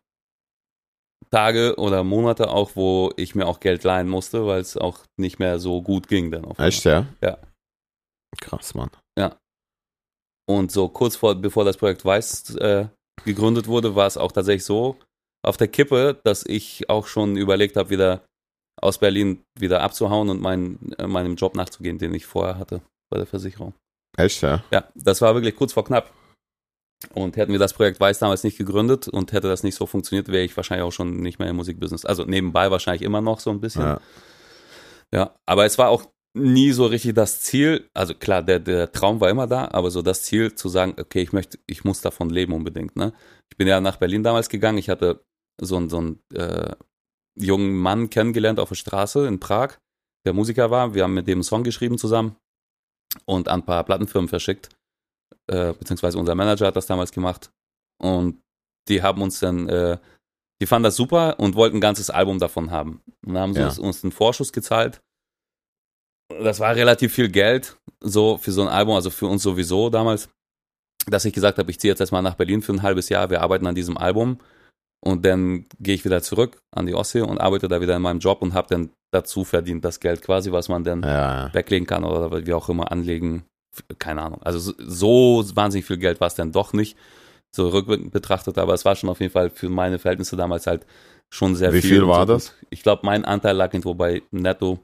Tage oder Monate auch, wo ich mir auch Geld leihen musste, weil es auch nicht mehr so gut ging dann auf. Echt, ja? Ja. Krass, Mann. Und so kurz vor, bevor das Projekt Weiß äh, gegründet wurde, war es auch tatsächlich so auf der Kippe, dass ich auch schon überlegt habe, wieder aus Berlin wieder abzuhauen und mein, äh, meinem Job nachzugehen, den ich vorher hatte bei der Versicherung. Echt, ja? Ja, das war wirklich kurz vor knapp. Und hätten wir das Projekt Weiß damals nicht gegründet und hätte das nicht so funktioniert, wäre ich wahrscheinlich auch schon nicht mehr im Musikbusiness. Also nebenbei wahrscheinlich immer noch so ein bisschen. Ja. Ja, aber es war auch nie so richtig das Ziel. Also klar, der, der Traum war immer da, aber so das Ziel zu sagen, okay, ich möchte, ich muss davon leben unbedingt. Ne? Ich bin ja nach Berlin damals gegangen. Ich hatte so einen, so einen äh, jungen Mann kennengelernt auf der Straße in Prag, der Musiker war. Wir haben mit dem einen Song geschrieben zusammen und an ein paar Plattenfirmen verschickt. Äh, beziehungsweise unser Manager hat das damals gemacht. Und die haben uns dann, äh, die fanden das super und wollten ein ganzes Album davon haben. Und dann haben sie Ja. uns, uns einen Vorschuss gezahlt. Das war relativ viel Geld, so für so ein Album, also für uns sowieso damals, dass ich gesagt habe, ich ziehe jetzt erstmal nach Berlin für ein halbes Jahr, wir arbeiten an diesem Album und dann gehe ich wieder zurück an die Ostsee und arbeite da wieder in meinem Job und habe dann dazu verdient das Geld quasi, was man dann Ja, weglegen kann oder wie auch immer anlegen. Keine Ahnung. Also so- wahnsinnig viel Geld war es dann doch nicht. so rückwirkend betrachtet, aber es war schon auf jeden Fall für meine Verhältnisse damals halt schon sehr Wie viel. viel und war das? Ich glaube, mein Anteil lag irgendwo bei netto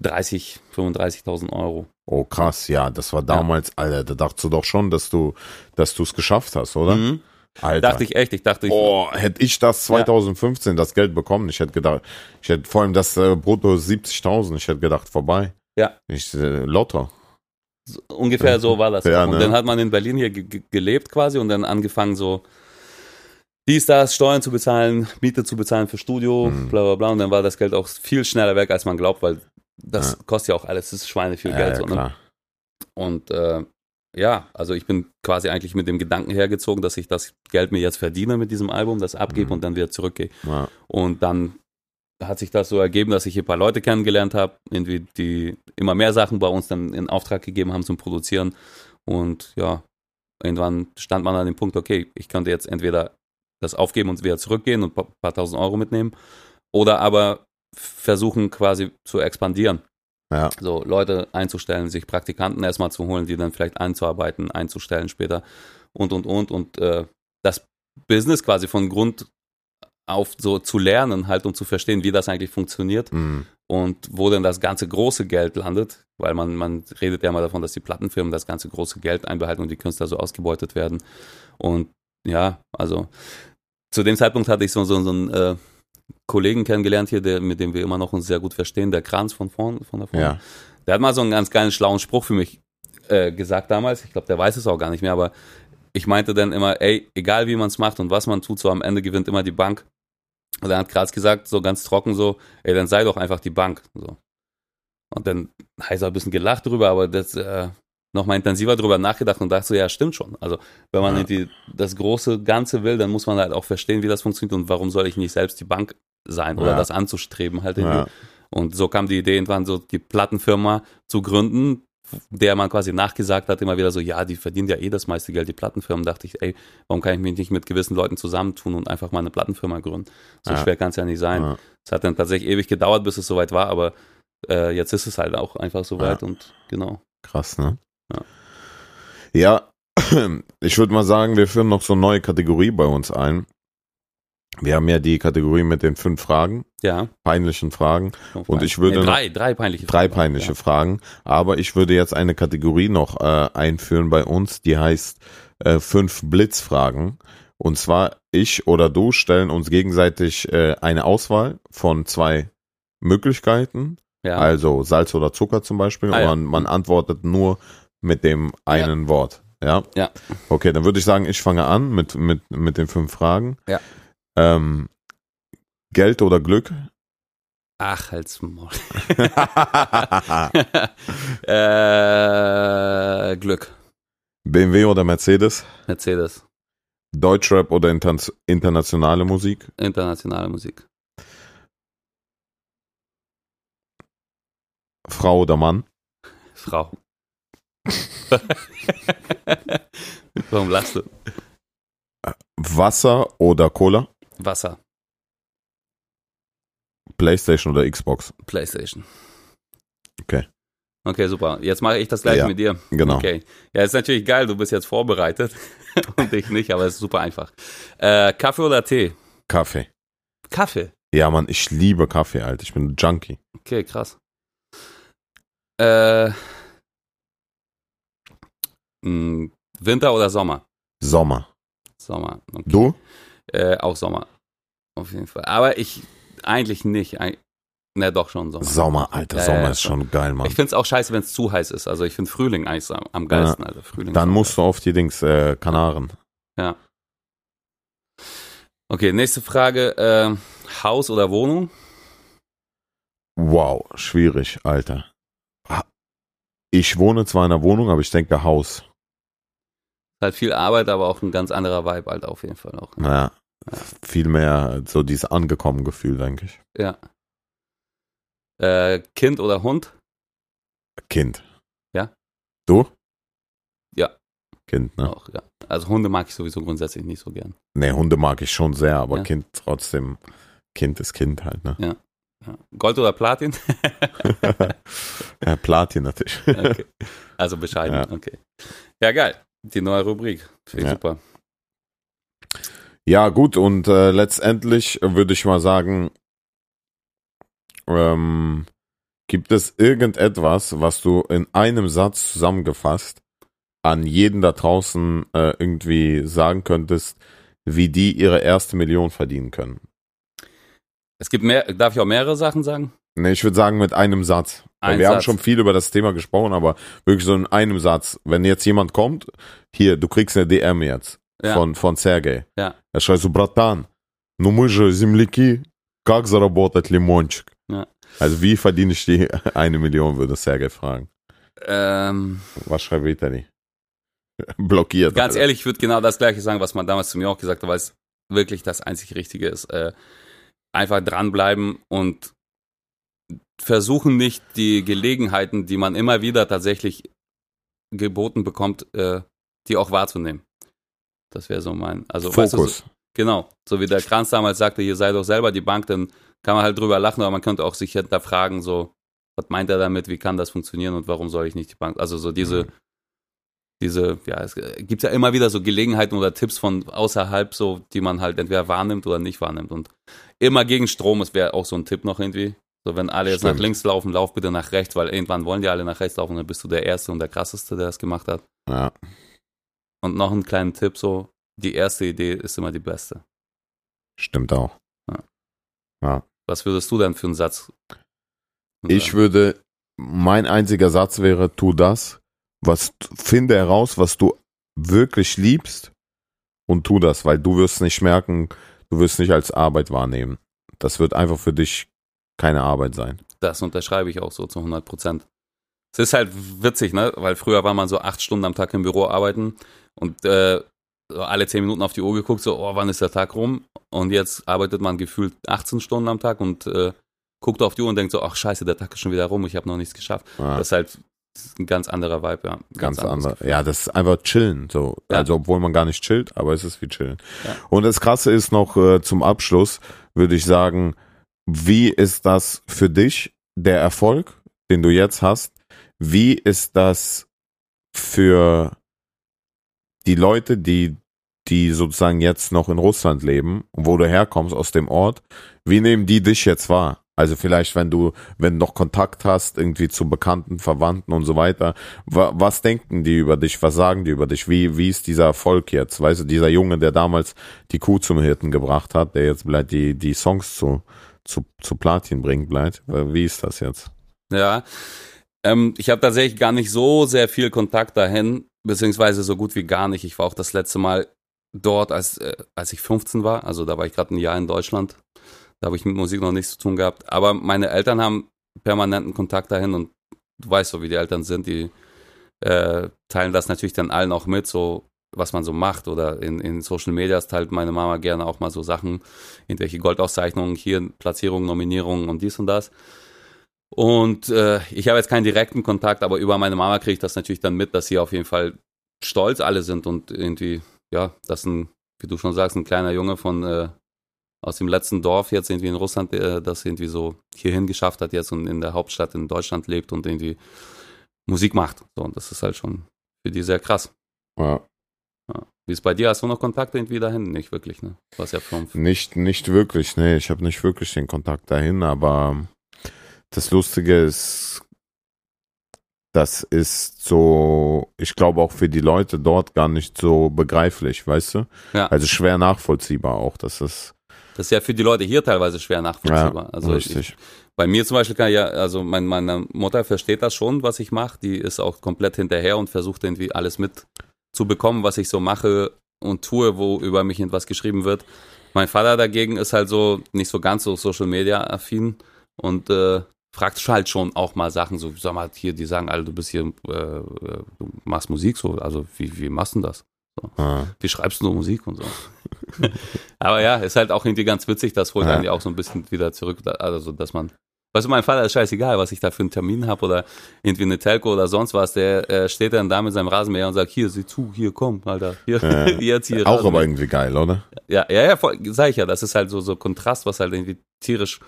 30, 35.000 Euro. Oh, krass, ja, das war damals, Alter, da dachtest du doch schon, dass du, dass du es geschafft hast, oder? Mhm. Alter. Dachte ich echt, ich dachte, ich, Oh, hätte ich das 2015 das Geld bekommen, ich hätte gedacht, ich hätte vor allem das äh, Brutto 70.000, ich hätte gedacht, vorbei. Ja. Ich, äh, Lotto. so, ungefähr so war das. Ja, und ne? dann hat man in Berlin hier ge ge gelebt quasi und dann angefangen so dies, das, Steuern zu bezahlen, Miete zu bezahlen für Studio, Mhm. bla bla bla. Und dann war das Geld auch viel schneller weg, als man glaubt, weil das Ja. kostet ja auch alles, das ist Schweine viel Ja, Geld. so, ne? Und äh, ja, also ich bin quasi eigentlich mit dem Gedanken hergezogen, dass ich das Geld mir jetzt verdiene mit diesem Album, das abgebe Mhm. und dann wieder zurückgehe. Und dann hat sich das so ergeben, dass ich hier ein paar Leute kennengelernt habe, irgendwie die immer mehr Sachen bei uns dann in Auftrag gegeben haben zum Produzieren. Und ja, irgendwann stand man an dem Punkt, okay, ich könnte jetzt entweder das aufgeben und wieder zurückgehen und ein paar tausend Euro mitnehmen oder aber versuchen quasi zu expandieren. Ja. So Leute einzustellen, sich Praktikanten erstmal zu holen, die dann vielleicht einzuarbeiten, einzustellen später und und und und äh, das Business quasi von Grund auf so zu lernen halt und zu verstehen, wie das eigentlich funktioniert Mhm. und wo denn das ganze große Geld landet, weil man, man redet ja immer davon, dass die Plattenfirmen das ganze große Geld einbehalten und die Künstler so ausgebeutet werden. Und ja, also zu dem Zeitpunkt hatte ich so, so, so einen äh, Kollegen kennengelernt hier, der, mit dem wir immer noch uns sehr gut verstehen, der Kranz von vorn, von da vorne. Ja. Der hat mal so einen ganz geilen, schlauen Spruch für mich äh, gesagt damals. Ich glaube, der weiß es auch gar nicht mehr, aber ich meinte dann immer, ey, egal wie man es macht und was man tut, so am Ende gewinnt immer die Bank. Und dann hat Kratz gesagt, so ganz trocken so, ey, dann sei doch einfach die Bank. So. Und dann ich so ein bisschen gelacht drüber, aber das äh, nochmal intensiver drüber nachgedacht und dachte so, ja, stimmt schon. Also wenn man Ja. irgendwie das große Ganze will, dann muss man halt auch verstehen, wie das funktioniert und warum soll ich nicht selbst die Bank sein oder Ja. das anzustreben halt irgendwie. Ja. Und so kam die Idee irgendwann so, die Plattenfirma zu gründen, der man quasi nachgesagt hat, immer wieder so, ja, die verdient ja eh das meiste Geld, die Plattenfirmen. Dachte ich, ey, warum kann ich mich nicht mit gewissen Leuten zusammentun und einfach mal eine Plattenfirma gründen? So schwer kann es ja nicht sein. Es hat dann tatsächlich ewig gedauert, bis es soweit war, aber äh, jetzt ist es halt auch einfach soweit und genau. Krass, ne? Ja. Ja, ich würde mal sagen, wir führen noch so eine neue Kategorie bei uns ein. Wir haben ja die Kategorie mit den fünf Fragen, Ja. peinlichen Fragen, Und ich würde nee, drei, drei peinliche drei Fragen. peinliche Ja. Fragen. Aber ich würde jetzt eine Kategorie noch äh, einführen bei uns, die heißt äh, fünf Blitzfragen. Und zwar ich oder du stellen uns gegenseitig äh, eine Auswahl von zwei Möglichkeiten, Ja. also Salz oder Zucker zum Beispiel. Ah, und man, man antwortet nur mit dem einen Wort. Ja. Ja. Okay, dann würde ich sagen, ich fange an mit, mit, mit den fünf Fragen. Ja. Ähm, Geld oder Glück? Ach, halt's Maul. äh, Glück. BMW oder Mercedes? Mercedes. Deutschrap oder inter internationale Musik? Internationale Musik. Frau oder Mann? Frau. Warum lachst du? Wasser oder Cola? Wasser. Playstation oder Xbox? Playstation. Okay. Okay, super. Jetzt mache ich das gleiche Ja, mit dir. Genau. Okay. Ja, ist natürlich geil, du bist jetzt vorbereitet und ich nicht, aber es ist super einfach. Äh, Kaffee oder Tee? Kaffee. Kaffee. Ja, Mann, ich liebe Kaffee, Alter. Ich bin ein Junkie. Okay, krass. Äh, Winter oder Sommer? Sommer. Sommer. Okay. Du? Äh, auch Sommer. Auf jeden Fall. Aber ich eigentlich nicht. Eig- Ne, doch schon Sommer. Sommer, Alter. Ja, Sommer ja, ist schon. schon geil, Mann. Ich finde es auch scheiße, wenn es zu heiß ist. Also ich finde Frühling eigentlich am, am geilsten. Also Frühling Dann musst du auf die Dings, äh, Kanaren. Ja. Okay, nächste Frage. Äh, Haus oder Wohnung? Wow, schwierig, Alter. Ich wohne zwar in einer Wohnung, aber ich denke Haus. Halt viel Arbeit, aber auch ein ganz anderer Vibe halt auf jeden Fall auch. Naja, viel mehr so dieses angekommen Gefühl, denke ich. Ja. Äh, kind oder Hund? Kind. Ja. Du? Ja. Kind, ne? Auch, ja. Also Hunde mag ich sowieso grundsätzlich nicht so gern. Nee, Hunde mag ich schon sehr, aber Ja. Kind trotzdem, Kind ist Kind halt, ne? Ja. Gold oder Platin? ja, Platin natürlich. okay. Also bescheiden, Ja. okay. Ja, geil. Die neue Rubrik. Finde Ja. super. Ja, gut, und äh, letztendlich würde ich mal sagen, ähm, gibt es irgendetwas, was du in einem Satz zusammengefasst an jeden da draußen äh, irgendwie sagen könntest, wie die ihre erste Million verdienen können? Es gibt mehr, darf ich auch mehrere Sachen sagen? Nee, ich würde sagen mit einem Satz. Weil Ein wir haben Satz. schon viel über das Thema gesprochen, aber wirklich so in einem Satz. Wenn jetzt jemand kommt, hier, du kriegst eine DM jetzt Ja. von, von Sergej. Ja. Er schreibt so, Bratan, ну мы же земляки, как заработать лимончик? Ja. Also wie verdiene ich die eine Million, würde Sergej fragen. Ähm, Was schreibt Vitali? Blockiert. ganz Alter. ehrlich, ich würde genau das gleiche sagen, was man damals zu mir auch gesagt hat, weil es wirklich das einzig Richtige ist. Äh, einfach dranbleiben und versuchen nicht die Gelegenheiten, die man immer wieder tatsächlich geboten bekommt, äh, die auch wahrzunehmen. Das wäre so mein, also weißt du, Fokus. Genau, so wie der Kranz damals sagte, hier sei doch selber die Bank, dann kann man halt drüber lachen, aber man könnte auch sich hinterfragen, so, was meint er damit, wie kann das funktionieren und warum soll ich nicht die Bank, also so diese, diese, ja, es gibt ja immer wieder so Gelegenheiten oder Tipps von außerhalb, so, die man halt entweder wahrnimmt oder nicht wahrnimmt und immer gegen Strom, es wäre auch so ein Tipp noch irgendwie, so wenn alle jetzt Stimmt. nach links laufen, lauf bitte nach rechts, weil irgendwann wollen die alle nach rechts laufen, dann bist du der Erste und der Krasseste, der das gemacht hat. Ja. Und noch einen kleinen Tipp, so, die erste Idee ist immer die beste. Stimmt auch. Was würdest du denn für einen Satz? Ich würde, mein einziger Satz wäre, tu das, was, finde heraus, was du wirklich liebst und tu das, weil du wirst nicht merken, du wirst nicht als Arbeit wahrnehmen. Das wird einfach für dich keine Arbeit sein. Das unterschreibe ich auch so zu 100 Prozent. Es ist halt witzig, ne? Weil früher war man so acht Stunden am Tag im Büro arbeiten und äh, alle zehn Minuten auf die Uhr geguckt, so, oh, wann ist der Tag rum? Und jetzt arbeitet man gefühlt 18 Stunden am Tag und äh, guckt auf die Uhr und denkt so, ach scheiße, der Tag ist schon wieder rum, ich habe noch nichts geschafft. Ja, Das ist halt ein ganz anderer Vibe, ja. Ganz anders. Gefühl. Ja, das ist einfach chillen. So. Ja. Also, obwohl man gar nicht chillt, aber es ist wie chillen. Ja. Und das Krasse ist noch äh, zum Abschluss, würde ich sagen, wie ist das für dich, der Erfolg, den du jetzt hast? Wie ist das für die Leute, die, die sozusagen jetzt noch in Russland leben wo du herkommst aus dem Ort? Wie nehmen die dich jetzt wahr? Also vielleicht, wenn du, wenn du noch Kontakt hast, irgendwie zu Bekannten, Verwandten und so weiter, wa, was denken die über dich? Was sagen die über dich? Wie, wie ist dieser Erfolg jetzt? Weißt du, dieser Junge, der damals die Kuh zum Hirten gebracht hat, der jetzt bleibt die, die Songs zu, zu, zu Platin bringt, bleibt. Wie ist das jetzt? Ja, ähm, ich habe tatsächlich gar nicht so sehr viel Kontakt dahin, beziehungsweise so gut wie gar nicht. Ich war auch das letzte Mal dort, als, äh, als ich 15 war. Also da war ich gerade ein Jahr in Deutschland. Da habe ich mit Musik noch nichts zu tun gehabt. Aber meine Eltern haben permanenten Kontakt dahin und du weißt so, wie die Eltern sind. Die äh, teilen das natürlich dann allen auch mit, so was man so macht. Oder in, in Social Medias teilt meine Mama gerne auch mal so Sachen, irgendwelche Goldauszeichnungen, hier Platzierungen, Nominierungen und dies und das. Und äh, ich habe jetzt keinen direkten Kontakt, aber über meine Mama kriege ich das natürlich dann mit, dass sie auf jeden Fall stolz alle sind und irgendwie, ja, dass ein, wie du schon sagst, ein kleiner Junge von äh, aus dem letzten Dorf jetzt irgendwie in Russland, äh, das irgendwie so hierhin geschafft hat jetzt und in der Hauptstadt in Deutschland lebt und irgendwie Musik macht. So, und das ist halt schon für die sehr krass. Ja. Ja. Wie ist bei dir? Hast du noch Kontakt irgendwie dahin? Nicht wirklich, ne? Du warst ja fünf. Nicht, nicht wirklich, nee, ich habe nicht wirklich den Kontakt dahin, aber das Lustige ist, das ist so, ich glaube auch für die Leute dort gar nicht so begreiflich, weißt du? Ja. Also schwer nachvollziehbar auch, dass es, Das ist ja für die Leute hier teilweise schwer nachvollziehbar. ja, also ich, richtig. Bei mir zum Beispiel kann ja, also mein, meine Mutter versteht das schon, was ich mache. Die ist auch komplett hinterher und versucht irgendwie alles mitzubekommen, was ich so mache und tue, wo über mich etwas geschrieben wird. Mein Vater dagegen ist halt so nicht so ganz so Social Media affin und äh, fragt halt schon auch mal Sachen, so sag mal hier, die sagen alle, du bist hier, äh, äh, du machst Musik so, also wie, wie machst du das? Ah, Wie schreibst du Musik und so? Aber ja, ist halt auch irgendwie ganz witzig, das holt Ja. einen ja auch so ein bisschen wieder zurück, also dass man, weißt du, mein Vater ist scheißegal, was ich da für einen Termin habe oder irgendwie eine Telco oder sonst was, der äh, steht dann da mit seinem Rasenmäher und sagt, hier, sieh zu, hier, komm, Alter, hier, Ja. jetzt hier. auch Rasenmäher. aber irgendwie geil, oder? Ja, ja, ja, voll, sag ich ja, das ist halt so, so Kontrast, was halt irgendwie tierisch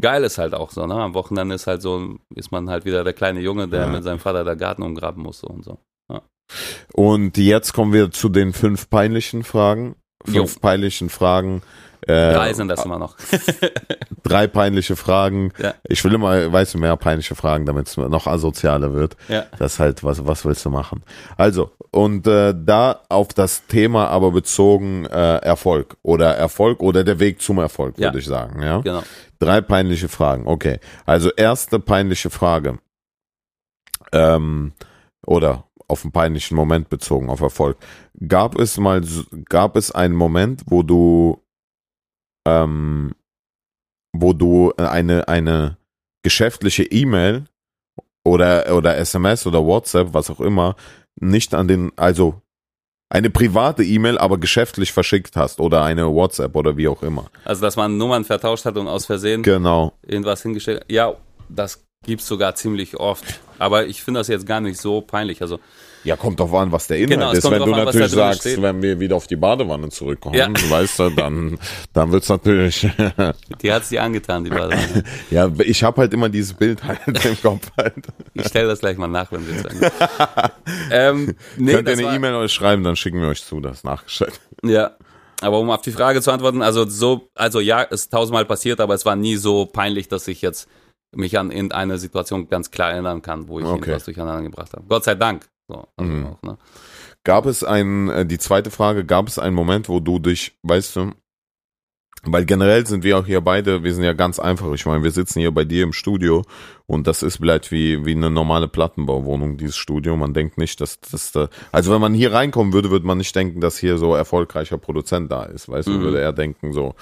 geil ist halt auch so, ne? Am Wochenende ist halt so, ist man halt wieder der kleine Junge, der Ja. mit seinem Vater der Garten umgraben muss so und so. Und jetzt kommen wir zu den fünf peinlichen Fragen. fünf peinlichen Fragen. Äh, Drei sind das immer noch. drei peinliche Fragen. Ja. Ich will immer, weißt du, mehr peinliche Fragen, damit es noch asozialer wird. Ja. Das ist halt, was, was willst du machen? Also, und äh, da auf das Thema aber bezogen äh, Erfolg oder Erfolg oder der Weg zum Erfolg, Ja. würde ich sagen. Ja? Genau. Drei peinliche Fragen. Okay. Also erste peinliche Frage. Ähm, oder auf einen peinlichen Moment bezogen, auf Erfolg. Gab es mal, gab es einen Moment, wo du, ähm, wo du eine, eine geschäftliche E-Mail oder, oder SMS oder WhatsApp, was auch immer, nicht an den, also eine private E-Mail, aber geschäftlich verschickt hast oder eine WhatsApp oder wie auch immer. Also, dass man Nummern vertauscht hat und aus Versehen Genau. irgendwas hingestellt hat. Ja, das gibt's sogar ziemlich oft. Aber ich finde das jetzt gar nicht so peinlich. Also, Ja, kommt drauf an, was der Inhalt Genau, es ist. Wenn du an, natürlich sagst, wenn wir wieder auf die Badewanne zurückkommen, Ja. weißt du, dann, dann wird's natürlich. die hat's dir angetan, die Badewanne. ja, ich habe halt immer dieses Bild halt im Kopf halt. Ich stelle das gleich mal nach, wenn wir sagen. ähm, nee, Könnt ihr eine E-Mail euch schreiben, dann schicken wir euch zu, das nachgestellt. Ja. Aber um auf die Frage zu antworten, also so, also ja, ist tausendmal passiert, aber es war nie so peinlich, dass ich jetzt mich an irgendeine Situation ganz klar erinnern kann, wo ich Okay. irgendwas durcheinander gebracht habe. Gott sei Dank. So, also Mhm. auch, ne? Gab es einen, äh, die zweite Frage, gab es einen Moment, wo du dich, weißt du, weil generell sind wir auch hier beide, wir sind ja ganz einfach. Ich meine, wir sitzen hier bei dir im Studio und das ist vielleicht wie, wie eine normale Plattenbauwohnung, dieses Studio. Man denkt nicht, dass das da, also wenn man hier reinkommen würde, würde man nicht denken, dass hier so erfolgreicher Produzent da ist. Weißt du, Mhm. würde er denken, so,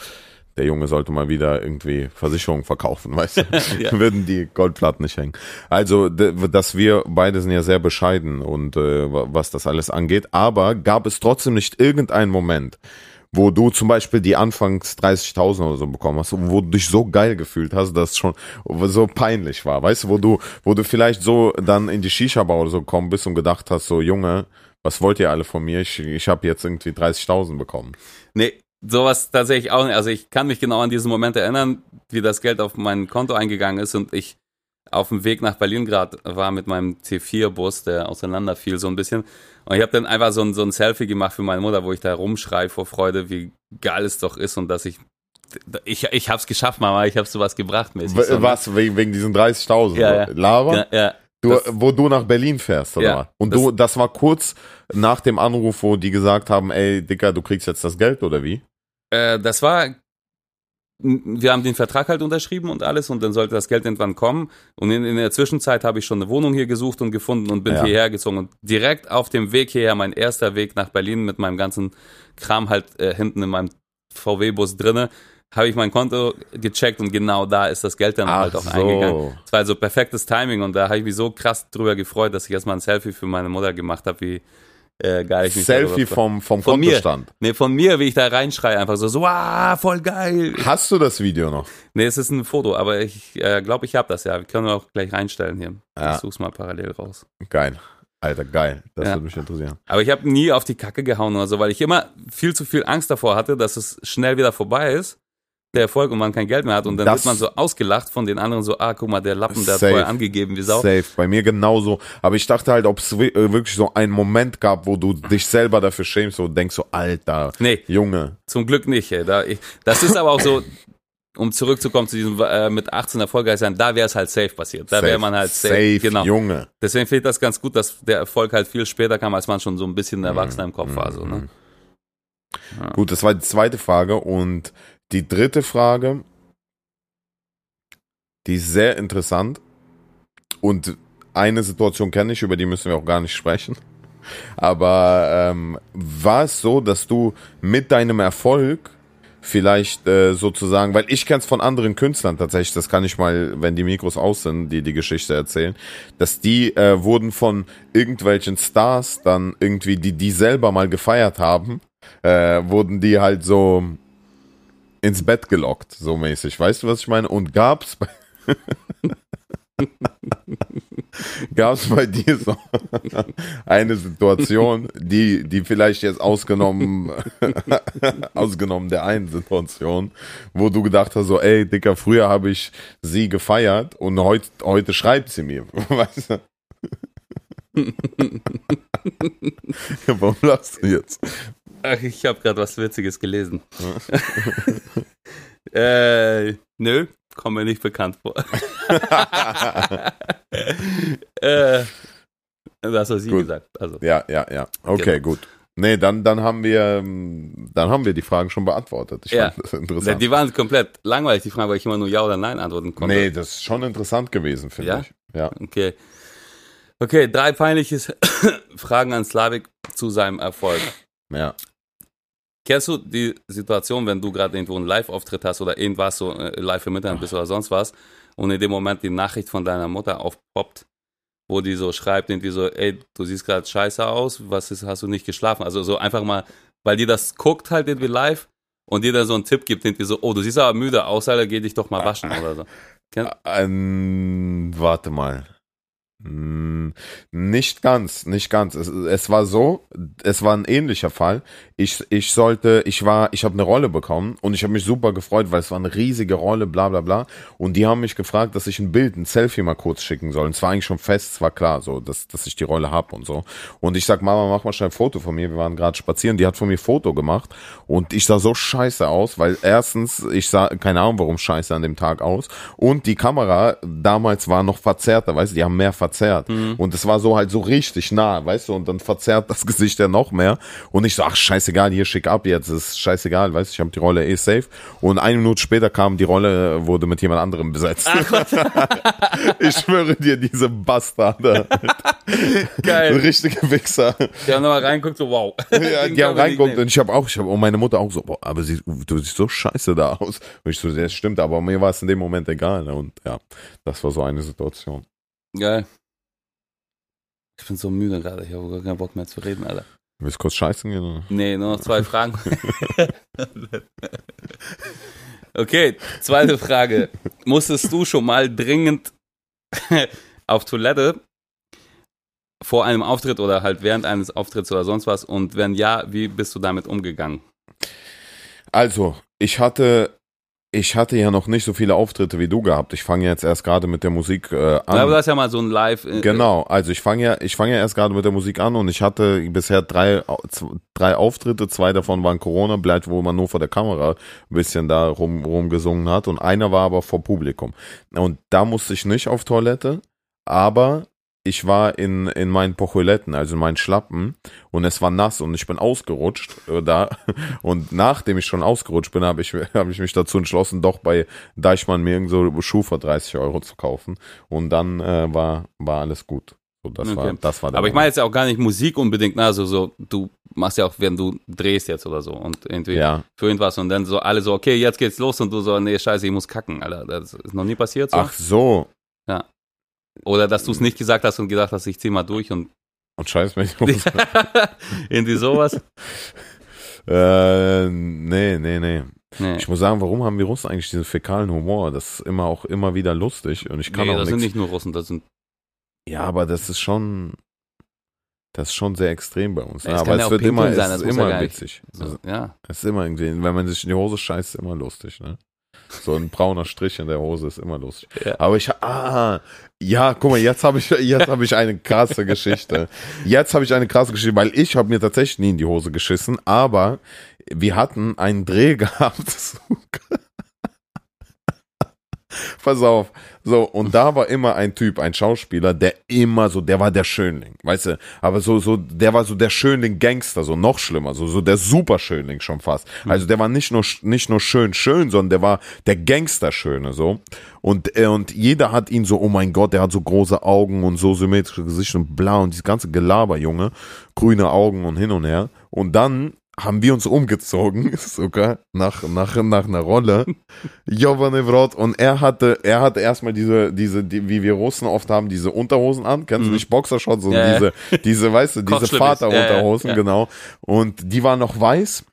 der Junge sollte mal wieder irgendwie Versicherungen verkaufen, weißt du? Ja. Würden die Goldplatten nicht hängen. Also, dass wir beide sind ja sehr bescheiden und äh, wa- was das alles angeht. Aber gab es trotzdem nicht irgendeinen Moment, wo du zum Beispiel die anfangs 30.000 oder so bekommen hast, wo du dich so geil gefühlt hast, dass es schon so peinlich war, weißt du, wo du, wo du vielleicht so dann in die Shisha-Bar oder so gekommen bist und gedacht hast, so Junge, was wollt ihr alle von mir? Ich, ich habe jetzt irgendwie 30.000 bekommen. Nee, sowas tatsächlich auch nicht. Also ich kann mich genau an diesen Moment erinnern, wie das Geld auf mein Konto eingegangen ist und ich auf dem Weg nach Berlin gerade war mit meinem T4-Bus, der auseinanderfiel so ein bisschen. Und ich habe dann einfach so ein, so ein Selfie gemacht für meine Mutter, wo ich da rumschrei vor Freude, wie geil es doch ist und dass ich ich, ich hab's geschafft, Mama, ich hab sowas gebracht mäßig. Ne? Was, wegen, wegen diesen 30.000? Ja, ja. Lava? Ja, ja. Du, Das- wo du nach Berlin fährst, oder Ja, was? Und du, das war kurz nach dem Anruf, wo die gesagt haben, ey, Dicker, du kriegst jetzt das Geld, oder wie? Äh, das war, wir haben den Vertrag halt unterschrieben und alles und dann sollte das Geld irgendwann kommen. Und in, in der Zwischenzeit habe ich schon eine Wohnung hier gesucht und gefunden und bin Ja. hierher gezogen. Und direkt auf dem Weg hierher, mein erster Weg nach Berlin mit meinem ganzen Kram halt äh, hinten in meinem VW-Bus drinne, habe ich mein Konto gecheckt und genau da ist das Geld dann halt auch eingegangen. Es war also perfektes Timing und da habe ich mich so krass drüber gefreut, dass ich erstmal ein Selfie für meine Mutter gemacht habe, wie äh, geil ich mich Selfie vom, vom Von mir. Kontostand. Nee, von mir, wie ich da reinschreie, einfach so, so, ah, voll geil. Hast du das Video noch? Nee, es ist ein Foto, aber ich äh, glaube, ich habe das ja. Wir können auch gleich reinstellen hier. Ja. Ich such's mal parallel raus. Geil. Alter, geil. Das Ja. würde mich interessieren. Aber ich habe nie auf die Kacke gehauen oder so, weil ich immer viel zu viel Angst davor hatte, dass es schnell wieder vorbei ist, der Erfolg und man kein Geld mehr hat und dann Das- wird man so ausgelacht von den anderen so, ah, guck mal, der Lappen, der hat Safe. vorher angegeben, wie Sau. Safe. Bei mir genauso. Aber ich dachte halt, ob es äh, wirklich so einen Moment gab, wo du dich selber dafür schämst und denkst so, Alter, Nee, Junge. zum Glück nicht. Ey. Da, ich, das ist aber auch so, um zurückzukommen zu diesem äh, mit 18 erfolgreich sein, da wäre es halt safe passiert. Da wäre man halt safe. Safe, genau. Junge. Deswegen finde ich das ganz gut, dass der Erfolg halt viel später kam, als man schon so ein bisschen erwachsener im Kopf war. So, ne? Ja. Gut, das war die zweite Frage. Und die dritte Frage, die ist sehr interessant. Und eine Situation kenne ich, über die müssen wir auch gar nicht sprechen. Aber ähm, war es so, dass du mit deinem Erfolg vielleicht äh, sozusagen, weil ich kenne es von anderen Künstlern tatsächlich, das kann ich mal, wenn die Mikros aus sind, die die Geschichte erzählen, dass die äh, wurden von irgendwelchen Stars dann irgendwie, die die selber mal gefeiert haben, äh, wurden die halt so ins Bett gelockt, so mäßig. Weißt du, was ich meine? Und gab's bei Gab's bei dir so eine Situation, die, die vielleicht jetzt ausgenommen, ausgenommen der einen Situation, wo du gedacht hast, so, ey, Dicker, früher habe ich sie gefeiert und heut, heute schreibt sie mir. Weißt du? Warum lachst du jetzt? Ach, ich habe gerade was Witziges gelesen. äh, nö, kommt mir nicht bekannt vor. äh, das hast sie Gut. gesagt. Also, Ja, ja, ja. Okay, Genau. gut. Nee, dann, dann haben wir, dann haben wir die Fragen schon beantwortet. Ich Ja. fand das interessant. die waren komplett langweilig, die Fragen, weil ich immer nur Ja oder Nein antworten konnte. nee, das ist schon interessant gewesen, finde Ja? ich. Ja. Okay. Okay, drei peinliche Fragen an Slavik zu seinem Erfolg. Ja. Kennst du die Situation, wenn du gerade irgendwo einen Live-Auftritt hast oder irgendwas so äh, live im Internet bist oder sonst was und in dem Moment die Nachricht von deiner Mutter aufpoppt, wo die so schreibt, irgendwie so, ey, du siehst gerade scheiße aus, was ist, hast du nicht geschlafen? Also so einfach mal, weil die das guckt halt irgendwie live und dir dann so einen Tipp gibt, irgendwie so, oh, du siehst aber müde aus, Alter, geh dich doch mal waschen oder so. Ähm, warte mal. Hm, Nicht ganz, nicht ganz. Es, es war so, es war ein ähnlicher Fall. Ich, ich sollte, ich war, ich habe eine Rolle bekommen und ich habe mich super gefreut, weil es war eine riesige Rolle, bla bla bla. Und die haben mich gefragt, dass ich ein Bild, ein Selfie mal kurz schicken soll. Und es war eigentlich schon fest, es war klar, so, dass, dass ich die Rolle hab und so. Und ich sag, Mama, mach mal schnell ein Foto von mir. Wir waren gerade spazieren, die hat von mir ein Foto gemacht und ich sah so scheiße aus, weil erstens, ich sah, keine Ahnung, warum scheiße an dem Tag aus. Und die Kamera damals war noch verzerrter, weißt du, die haben mehr verzerrt. Und es war so halt so richtig nah, weißt du, und dann verzerrt das Gesicht ja noch mehr. Und ich so, ach, scheißegal, hier schick ab jetzt, ist scheißegal, weißt du, ich habe die Rolle eh safe. Und eine Minute später kam die Rolle, wurde mit jemand anderem besetzt. ich schwöre dir, diese Bastarde. Geil. richtige Wichser. Die haben nochmal reinguckt, so wow. Ja, die haben nehmen. und ich habe auch, ich habe und meine Mutter auch so, boah, aber sie, du siehst so scheiße da aus. Und ich so, das stimmt, aber mir war es in dem Moment egal. ne? Und ja, das war so eine Situation. Geil. Ich bin so müde gerade, ich habe gar keinen Bock mehr zu reden, Alter. Willst du kurz scheißen gehen? Oder? Nee, nur noch zwei Fragen. okay, zweite Frage. Musstest du schon mal dringend auf Toilette vor einem Auftritt oder halt während eines Auftritts oder sonst was? Und wenn ja, wie bist du damit umgegangen? Also, ich hatte, ich hatte ja noch nicht so viele Auftritte wie du gehabt. Ich fange jetzt erst gerade mit der Musik äh, an. Aber du hast ja mal so ein Live. äh, Genau, also ich fange ja, ich fange ja erst gerade mit der Musik an und ich hatte bisher drei, drei Auftritte, zwei davon waren Corona, bleibt, wo man nur vor der Kamera ein bisschen da rum, rumgesungen hat und einer war aber vor Publikum. Und da musste ich nicht auf Toilette, aber ich war in, in meinen Pocholetten, also in meinen Schlappen und es war nass und ich bin ausgerutscht äh, da und nachdem ich schon ausgerutscht bin, habe ich, hab ich mich dazu entschlossen, doch bei Deichmann mir irgend so Schuh für 30 Euro zu kaufen und dann äh, war, war alles gut. So, das Okay. war, das war der Aber ich meine jetzt ja auch gar nicht Musik unbedingt, ne? also so, du machst ja auch, wenn du drehst jetzt oder so und irgendwie ja. für irgendwas und dann so alle so, okay, jetzt geht's los und du so, nee, scheiße, ich muss kacken, Alter. Das ist noch nie passiert so. Ach so. Oder dass du es nicht gesagt hast und gedacht hast, ich zieh mal durch und Und scheiß mich. irgendwie sowas. äh, nee, nee, nee. Nee, Ich muss sagen, warum haben wir Russen eigentlich diesen fäkalen Humor? Das ist immer auch immer wieder lustig und ich kann nee auch das sind nichts. nicht nur Russen, das sind. Ja, aber das ist schon, das ist schon sehr extrem bei uns. Ja, Ne? es Aber kann ja es auch wird Pinkeln immer, sein, es das ist ja immer nicht- witzig. So, Also, ja. es ist immer irgendwie, wenn man sich in die Hose scheißt, ist immer lustig, ne? So ein brauner Strich in der Hose ist immer lustig. Ja. Aber ich, ah, ja, guck mal, jetzt habe ich, jetzt habe ich eine krasse Geschichte. Jetzt habe ich eine krasse Geschichte, weil ich habe mir tatsächlich nie in die Hose geschissen, aber wir hatten einen Dreh gehabt. Pass auf. So, und da war immer ein Typ, ein Schauspieler, der immer so, der war der Schönling, weißt du, aber so, so, der war so der Schönling Gangster, so noch schlimmer, so, so der Superschönling schon fast. Also der war nicht nur, nicht nur schön, schön, sondern der war der Gangster-Schöne, so. Und, äh, und jeder hat ihn so, oh mein Gott, der hat so große Augen und so symmetrische Gesicht und blau und dieses ganze Gelaber, Junge, grüne Augen und hin und her. Und dann haben wir uns umgezogen, sogar nach, nach, nach einer Rolle. Jovane Vrot. Und er hatte, er hatte erstmal diese, diese, die, wie wir Russen oft haben, diese Unterhosen an. Kennst du nicht Boxershorts, sondern Ja, ja. diese, diese, weißt du, diese. Vaterunterhosen, Ja, genau. Und die waren noch weiß.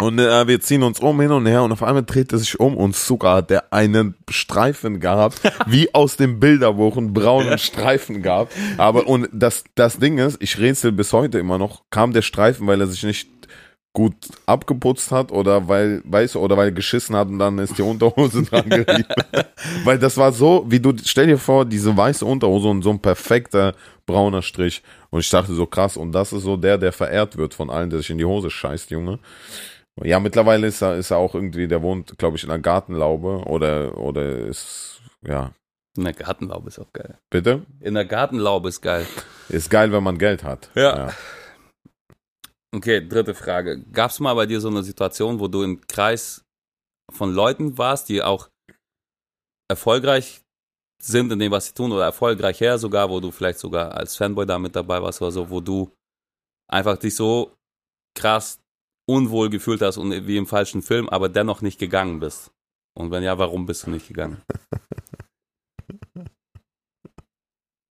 Und äh, wir ziehen uns um hin und her und auf einmal dreht er sich um und sogar hat der einen Streifen gehabt, wie aus dem Bilderbuch einen braunen Streifen gehabt. Aber und das, das Ding ist, ich rätsel bis heute immer noch, kam der Streifen, weil er sich nicht gut abgeputzt hat oder weil, weißt du, oder weil geschissen hat und dann ist die Unterhose dran gerieben. weil das war so, wie du, stell dir vor, diese weiße Unterhose und so ein perfekter brauner Strich. Und ich dachte so krass, und das ist so der, der verehrt wird von allen, der sich in die Hose scheißt, Junge. Ja, mittlerweile ist er, ist er auch irgendwie, der wohnt, glaube ich, in einer Gartenlaube oder, oder ist, ja, In der Gartenlaube ist auch geil. bitte? In der Gartenlaube ist geil. Ist geil, wenn man Geld hat. Ja. Okay, dritte Frage. Gab es mal bei dir so eine Situation, wo du im Kreis von Leuten warst, die auch erfolgreich sind in dem, was sie tun, oder erfolgreich her sogar, wo du vielleicht sogar als Fanboy da mit dabei warst oder so, wo du einfach dich so krass unwohl gefühlt hast und wie im falschen Film, aber dennoch nicht gegangen bist? Und wenn ja, warum bist du nicht gegangen?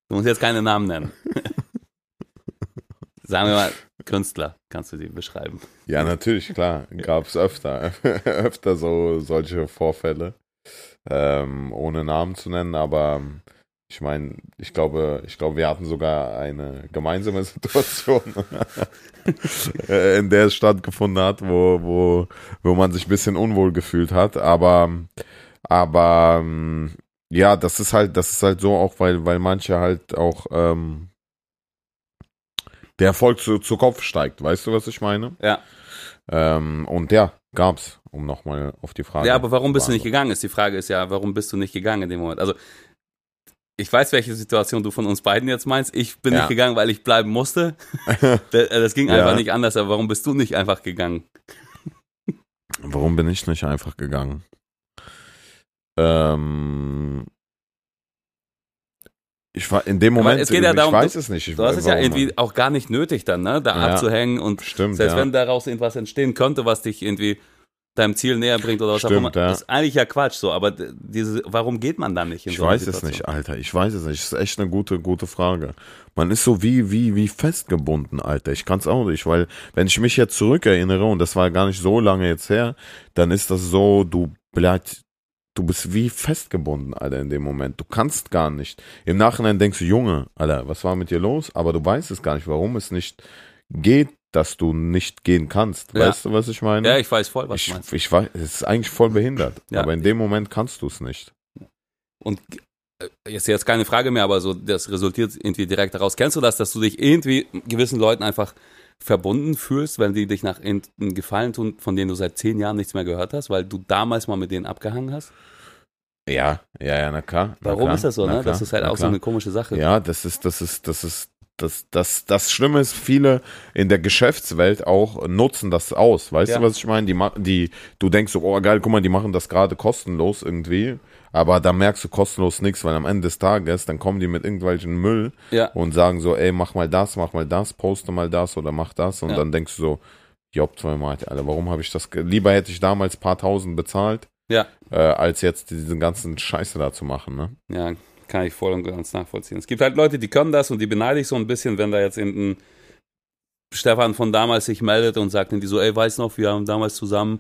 Du musst jetzt keine Namen nennen. Sagen wir mal, Künstler, kannst du die beschreiben. Ja, natürlich, klar. Gab es öfter. öfter so solche Vorfälle. Ähm, ohne Namen zu nennen, aber ich meine, ich glaube, ich glaube, wir hatten sogar eine gemeinsame Situation, äh, in der es stattgefunden hat, wo, wo, wo man sich ein bisschen unwohl gefühlt hat. Aber, aber ähm, ja, das ist halt, das ist halt so auch, weil, weil manche halt auch ähm, der Erfolg zu, zu Kopf steigt. Weißt du, was ich meine? Ja. Ähm, und ja, gab's, um nochmal auf die Frage. Ja, aber warum bist du nicht gegangen? Ist die Frage ist ja, warum bist du nicht gegangen in dem Moment? Also ich weiß, welche Situation du von uns beiden jetzt meinst. Ich bin Ja. nicht gegangen, weil ich bleiben musste. Das, das ging Ja. einfach nicht anders. Aber warum bist du nicht einfach gegangen? Warum bin ich nicht einfach gegangen? Ähm, ich war in dem Aber Moment, es geht ja ich darum, weiß du- es nicht. Ich, Du hast es ja irgendwie auch gar nicht nötig dann, ne? Da Ja. abzuhängen und Stimmt, selbst ja. wenn daraus irgendwas entstehen könnte, was dich irgendwie deinem Ziel näher bringt oder was auch Stimmt, immer. ja. Das ist eigentlich ja Quatsch so, aber diese, warum geht man dann nicht in Ich so weiß es nicht, Alter. Ich weiß es nicht. Das ist echt eine gute, gute Frage. Man ist so wie, wie, wie festgebunden, Alter. Ich kann es auch nicht, weil wenn ich mich jetzt zurückerinnere, und das war gar nicht so lange jetzt her, dann ist das so, du bleibst, du bist wie festgebunden, Alter, in dem Moment. Du kannst gar nicht. Im Nachhinein denkst du, Junge, Alter, was war mit dir los? Aber du weißt es gar nicht, warum es nicht geht, dass du nicht gehen kannst. Ja. Weißt du, was ich meine? Ja, ich weiß voll, was ich, du meinst. ich weiß, es ist eigentlich voll behindert. Ja. Aber in dem Moment kannst du es nicht. Und äh, ist jetzt keine Frage mehr, aber so, das resultiert irgendwie direkt daraus. Kennst du das, dass du dich irgendwie gewissen Leuten einfach verbunden fühlst, wenn die dich nach irgendeinem Gefallen tun, von denen du seit zehn Jahren nichts mehr gehört hast, weil du damals mal mit denen abgehangen hast? Ja, ja, ja, na klar. na Warum klar, ist das so, ne? klar, Das ist halt auch so klar. eine komische Sache. Ja, das ist, das ist, das ist, das, das, das Schlimme ist, viele in der Geschäftswelt auch nutzen das aus. Weißt Ja. du, was ich meine? Die, die, du denkst so, oh geil, guck mal, die machen das gerade kostenlos irgendwie. Aber da merkst du kostenlos nichts, weil am Ende des Tages, dann kommen die mit irgendwelchen Müll Ja. und sagen so, ey, mach mal das, mach mal das, poste mal das oder mach das. Und Ja. dann denkst du so, jopp, zweimal, Alter, warum habe ich das, lieber hätte ich damals paar tausend bezahlt, Ja. äh, als jetzt diesen ganzen Scheiße da zu machen, ne? Ja, kann ich voll und ganz nachvollziehen. Es gibt halt Leute, die können das und die beneide ich so ein bisschen, wenn da jetzt irgendein Stefan von damals sich meldet und sagt dann die so, ey, weiß noch, wir haben damals zusammen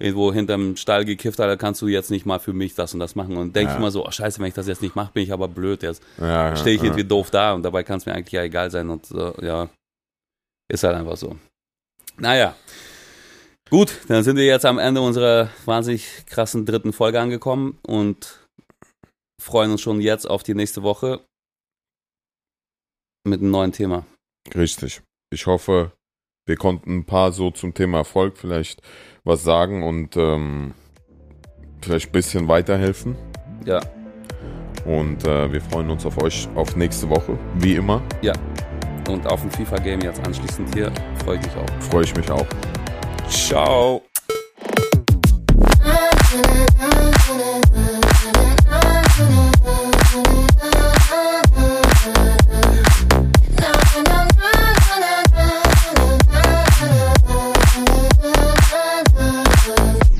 irgendwo hinterm Stall gekifft, Alter, kannst du jetzt nicht mal für mich das und das machen. Und denke Ja. ich mal so, oh, scheiße, wenn ich das jetzt nicht mache, bin ich aber blöd jetzt. Ja, Stehe ich irgendwie doof da und dabei kann es mir eigentlich ja egal sein und äh, ja, ist halt einfach so. Naja. Gut, dann sind wir jetzt am Ende unserer wahnsinnig krassen dritten Folge angekommen und freuen uns schon jetzt auf die nächste Woche mit einem neuen Thema. Richtig. Ich hoffe, wir konnten ein paar so zum Thema Erfolg vielleicht was sagen und ähm, vielleicht ein bisschen weiterhelfen. Ja, Und äh, wir freuen uns auf euch auf nächste Woche, wie immer. und auf ein FIFA-Game jetzt anschließend hier freue ich mich auch. Freue ich mich auch. Ciao.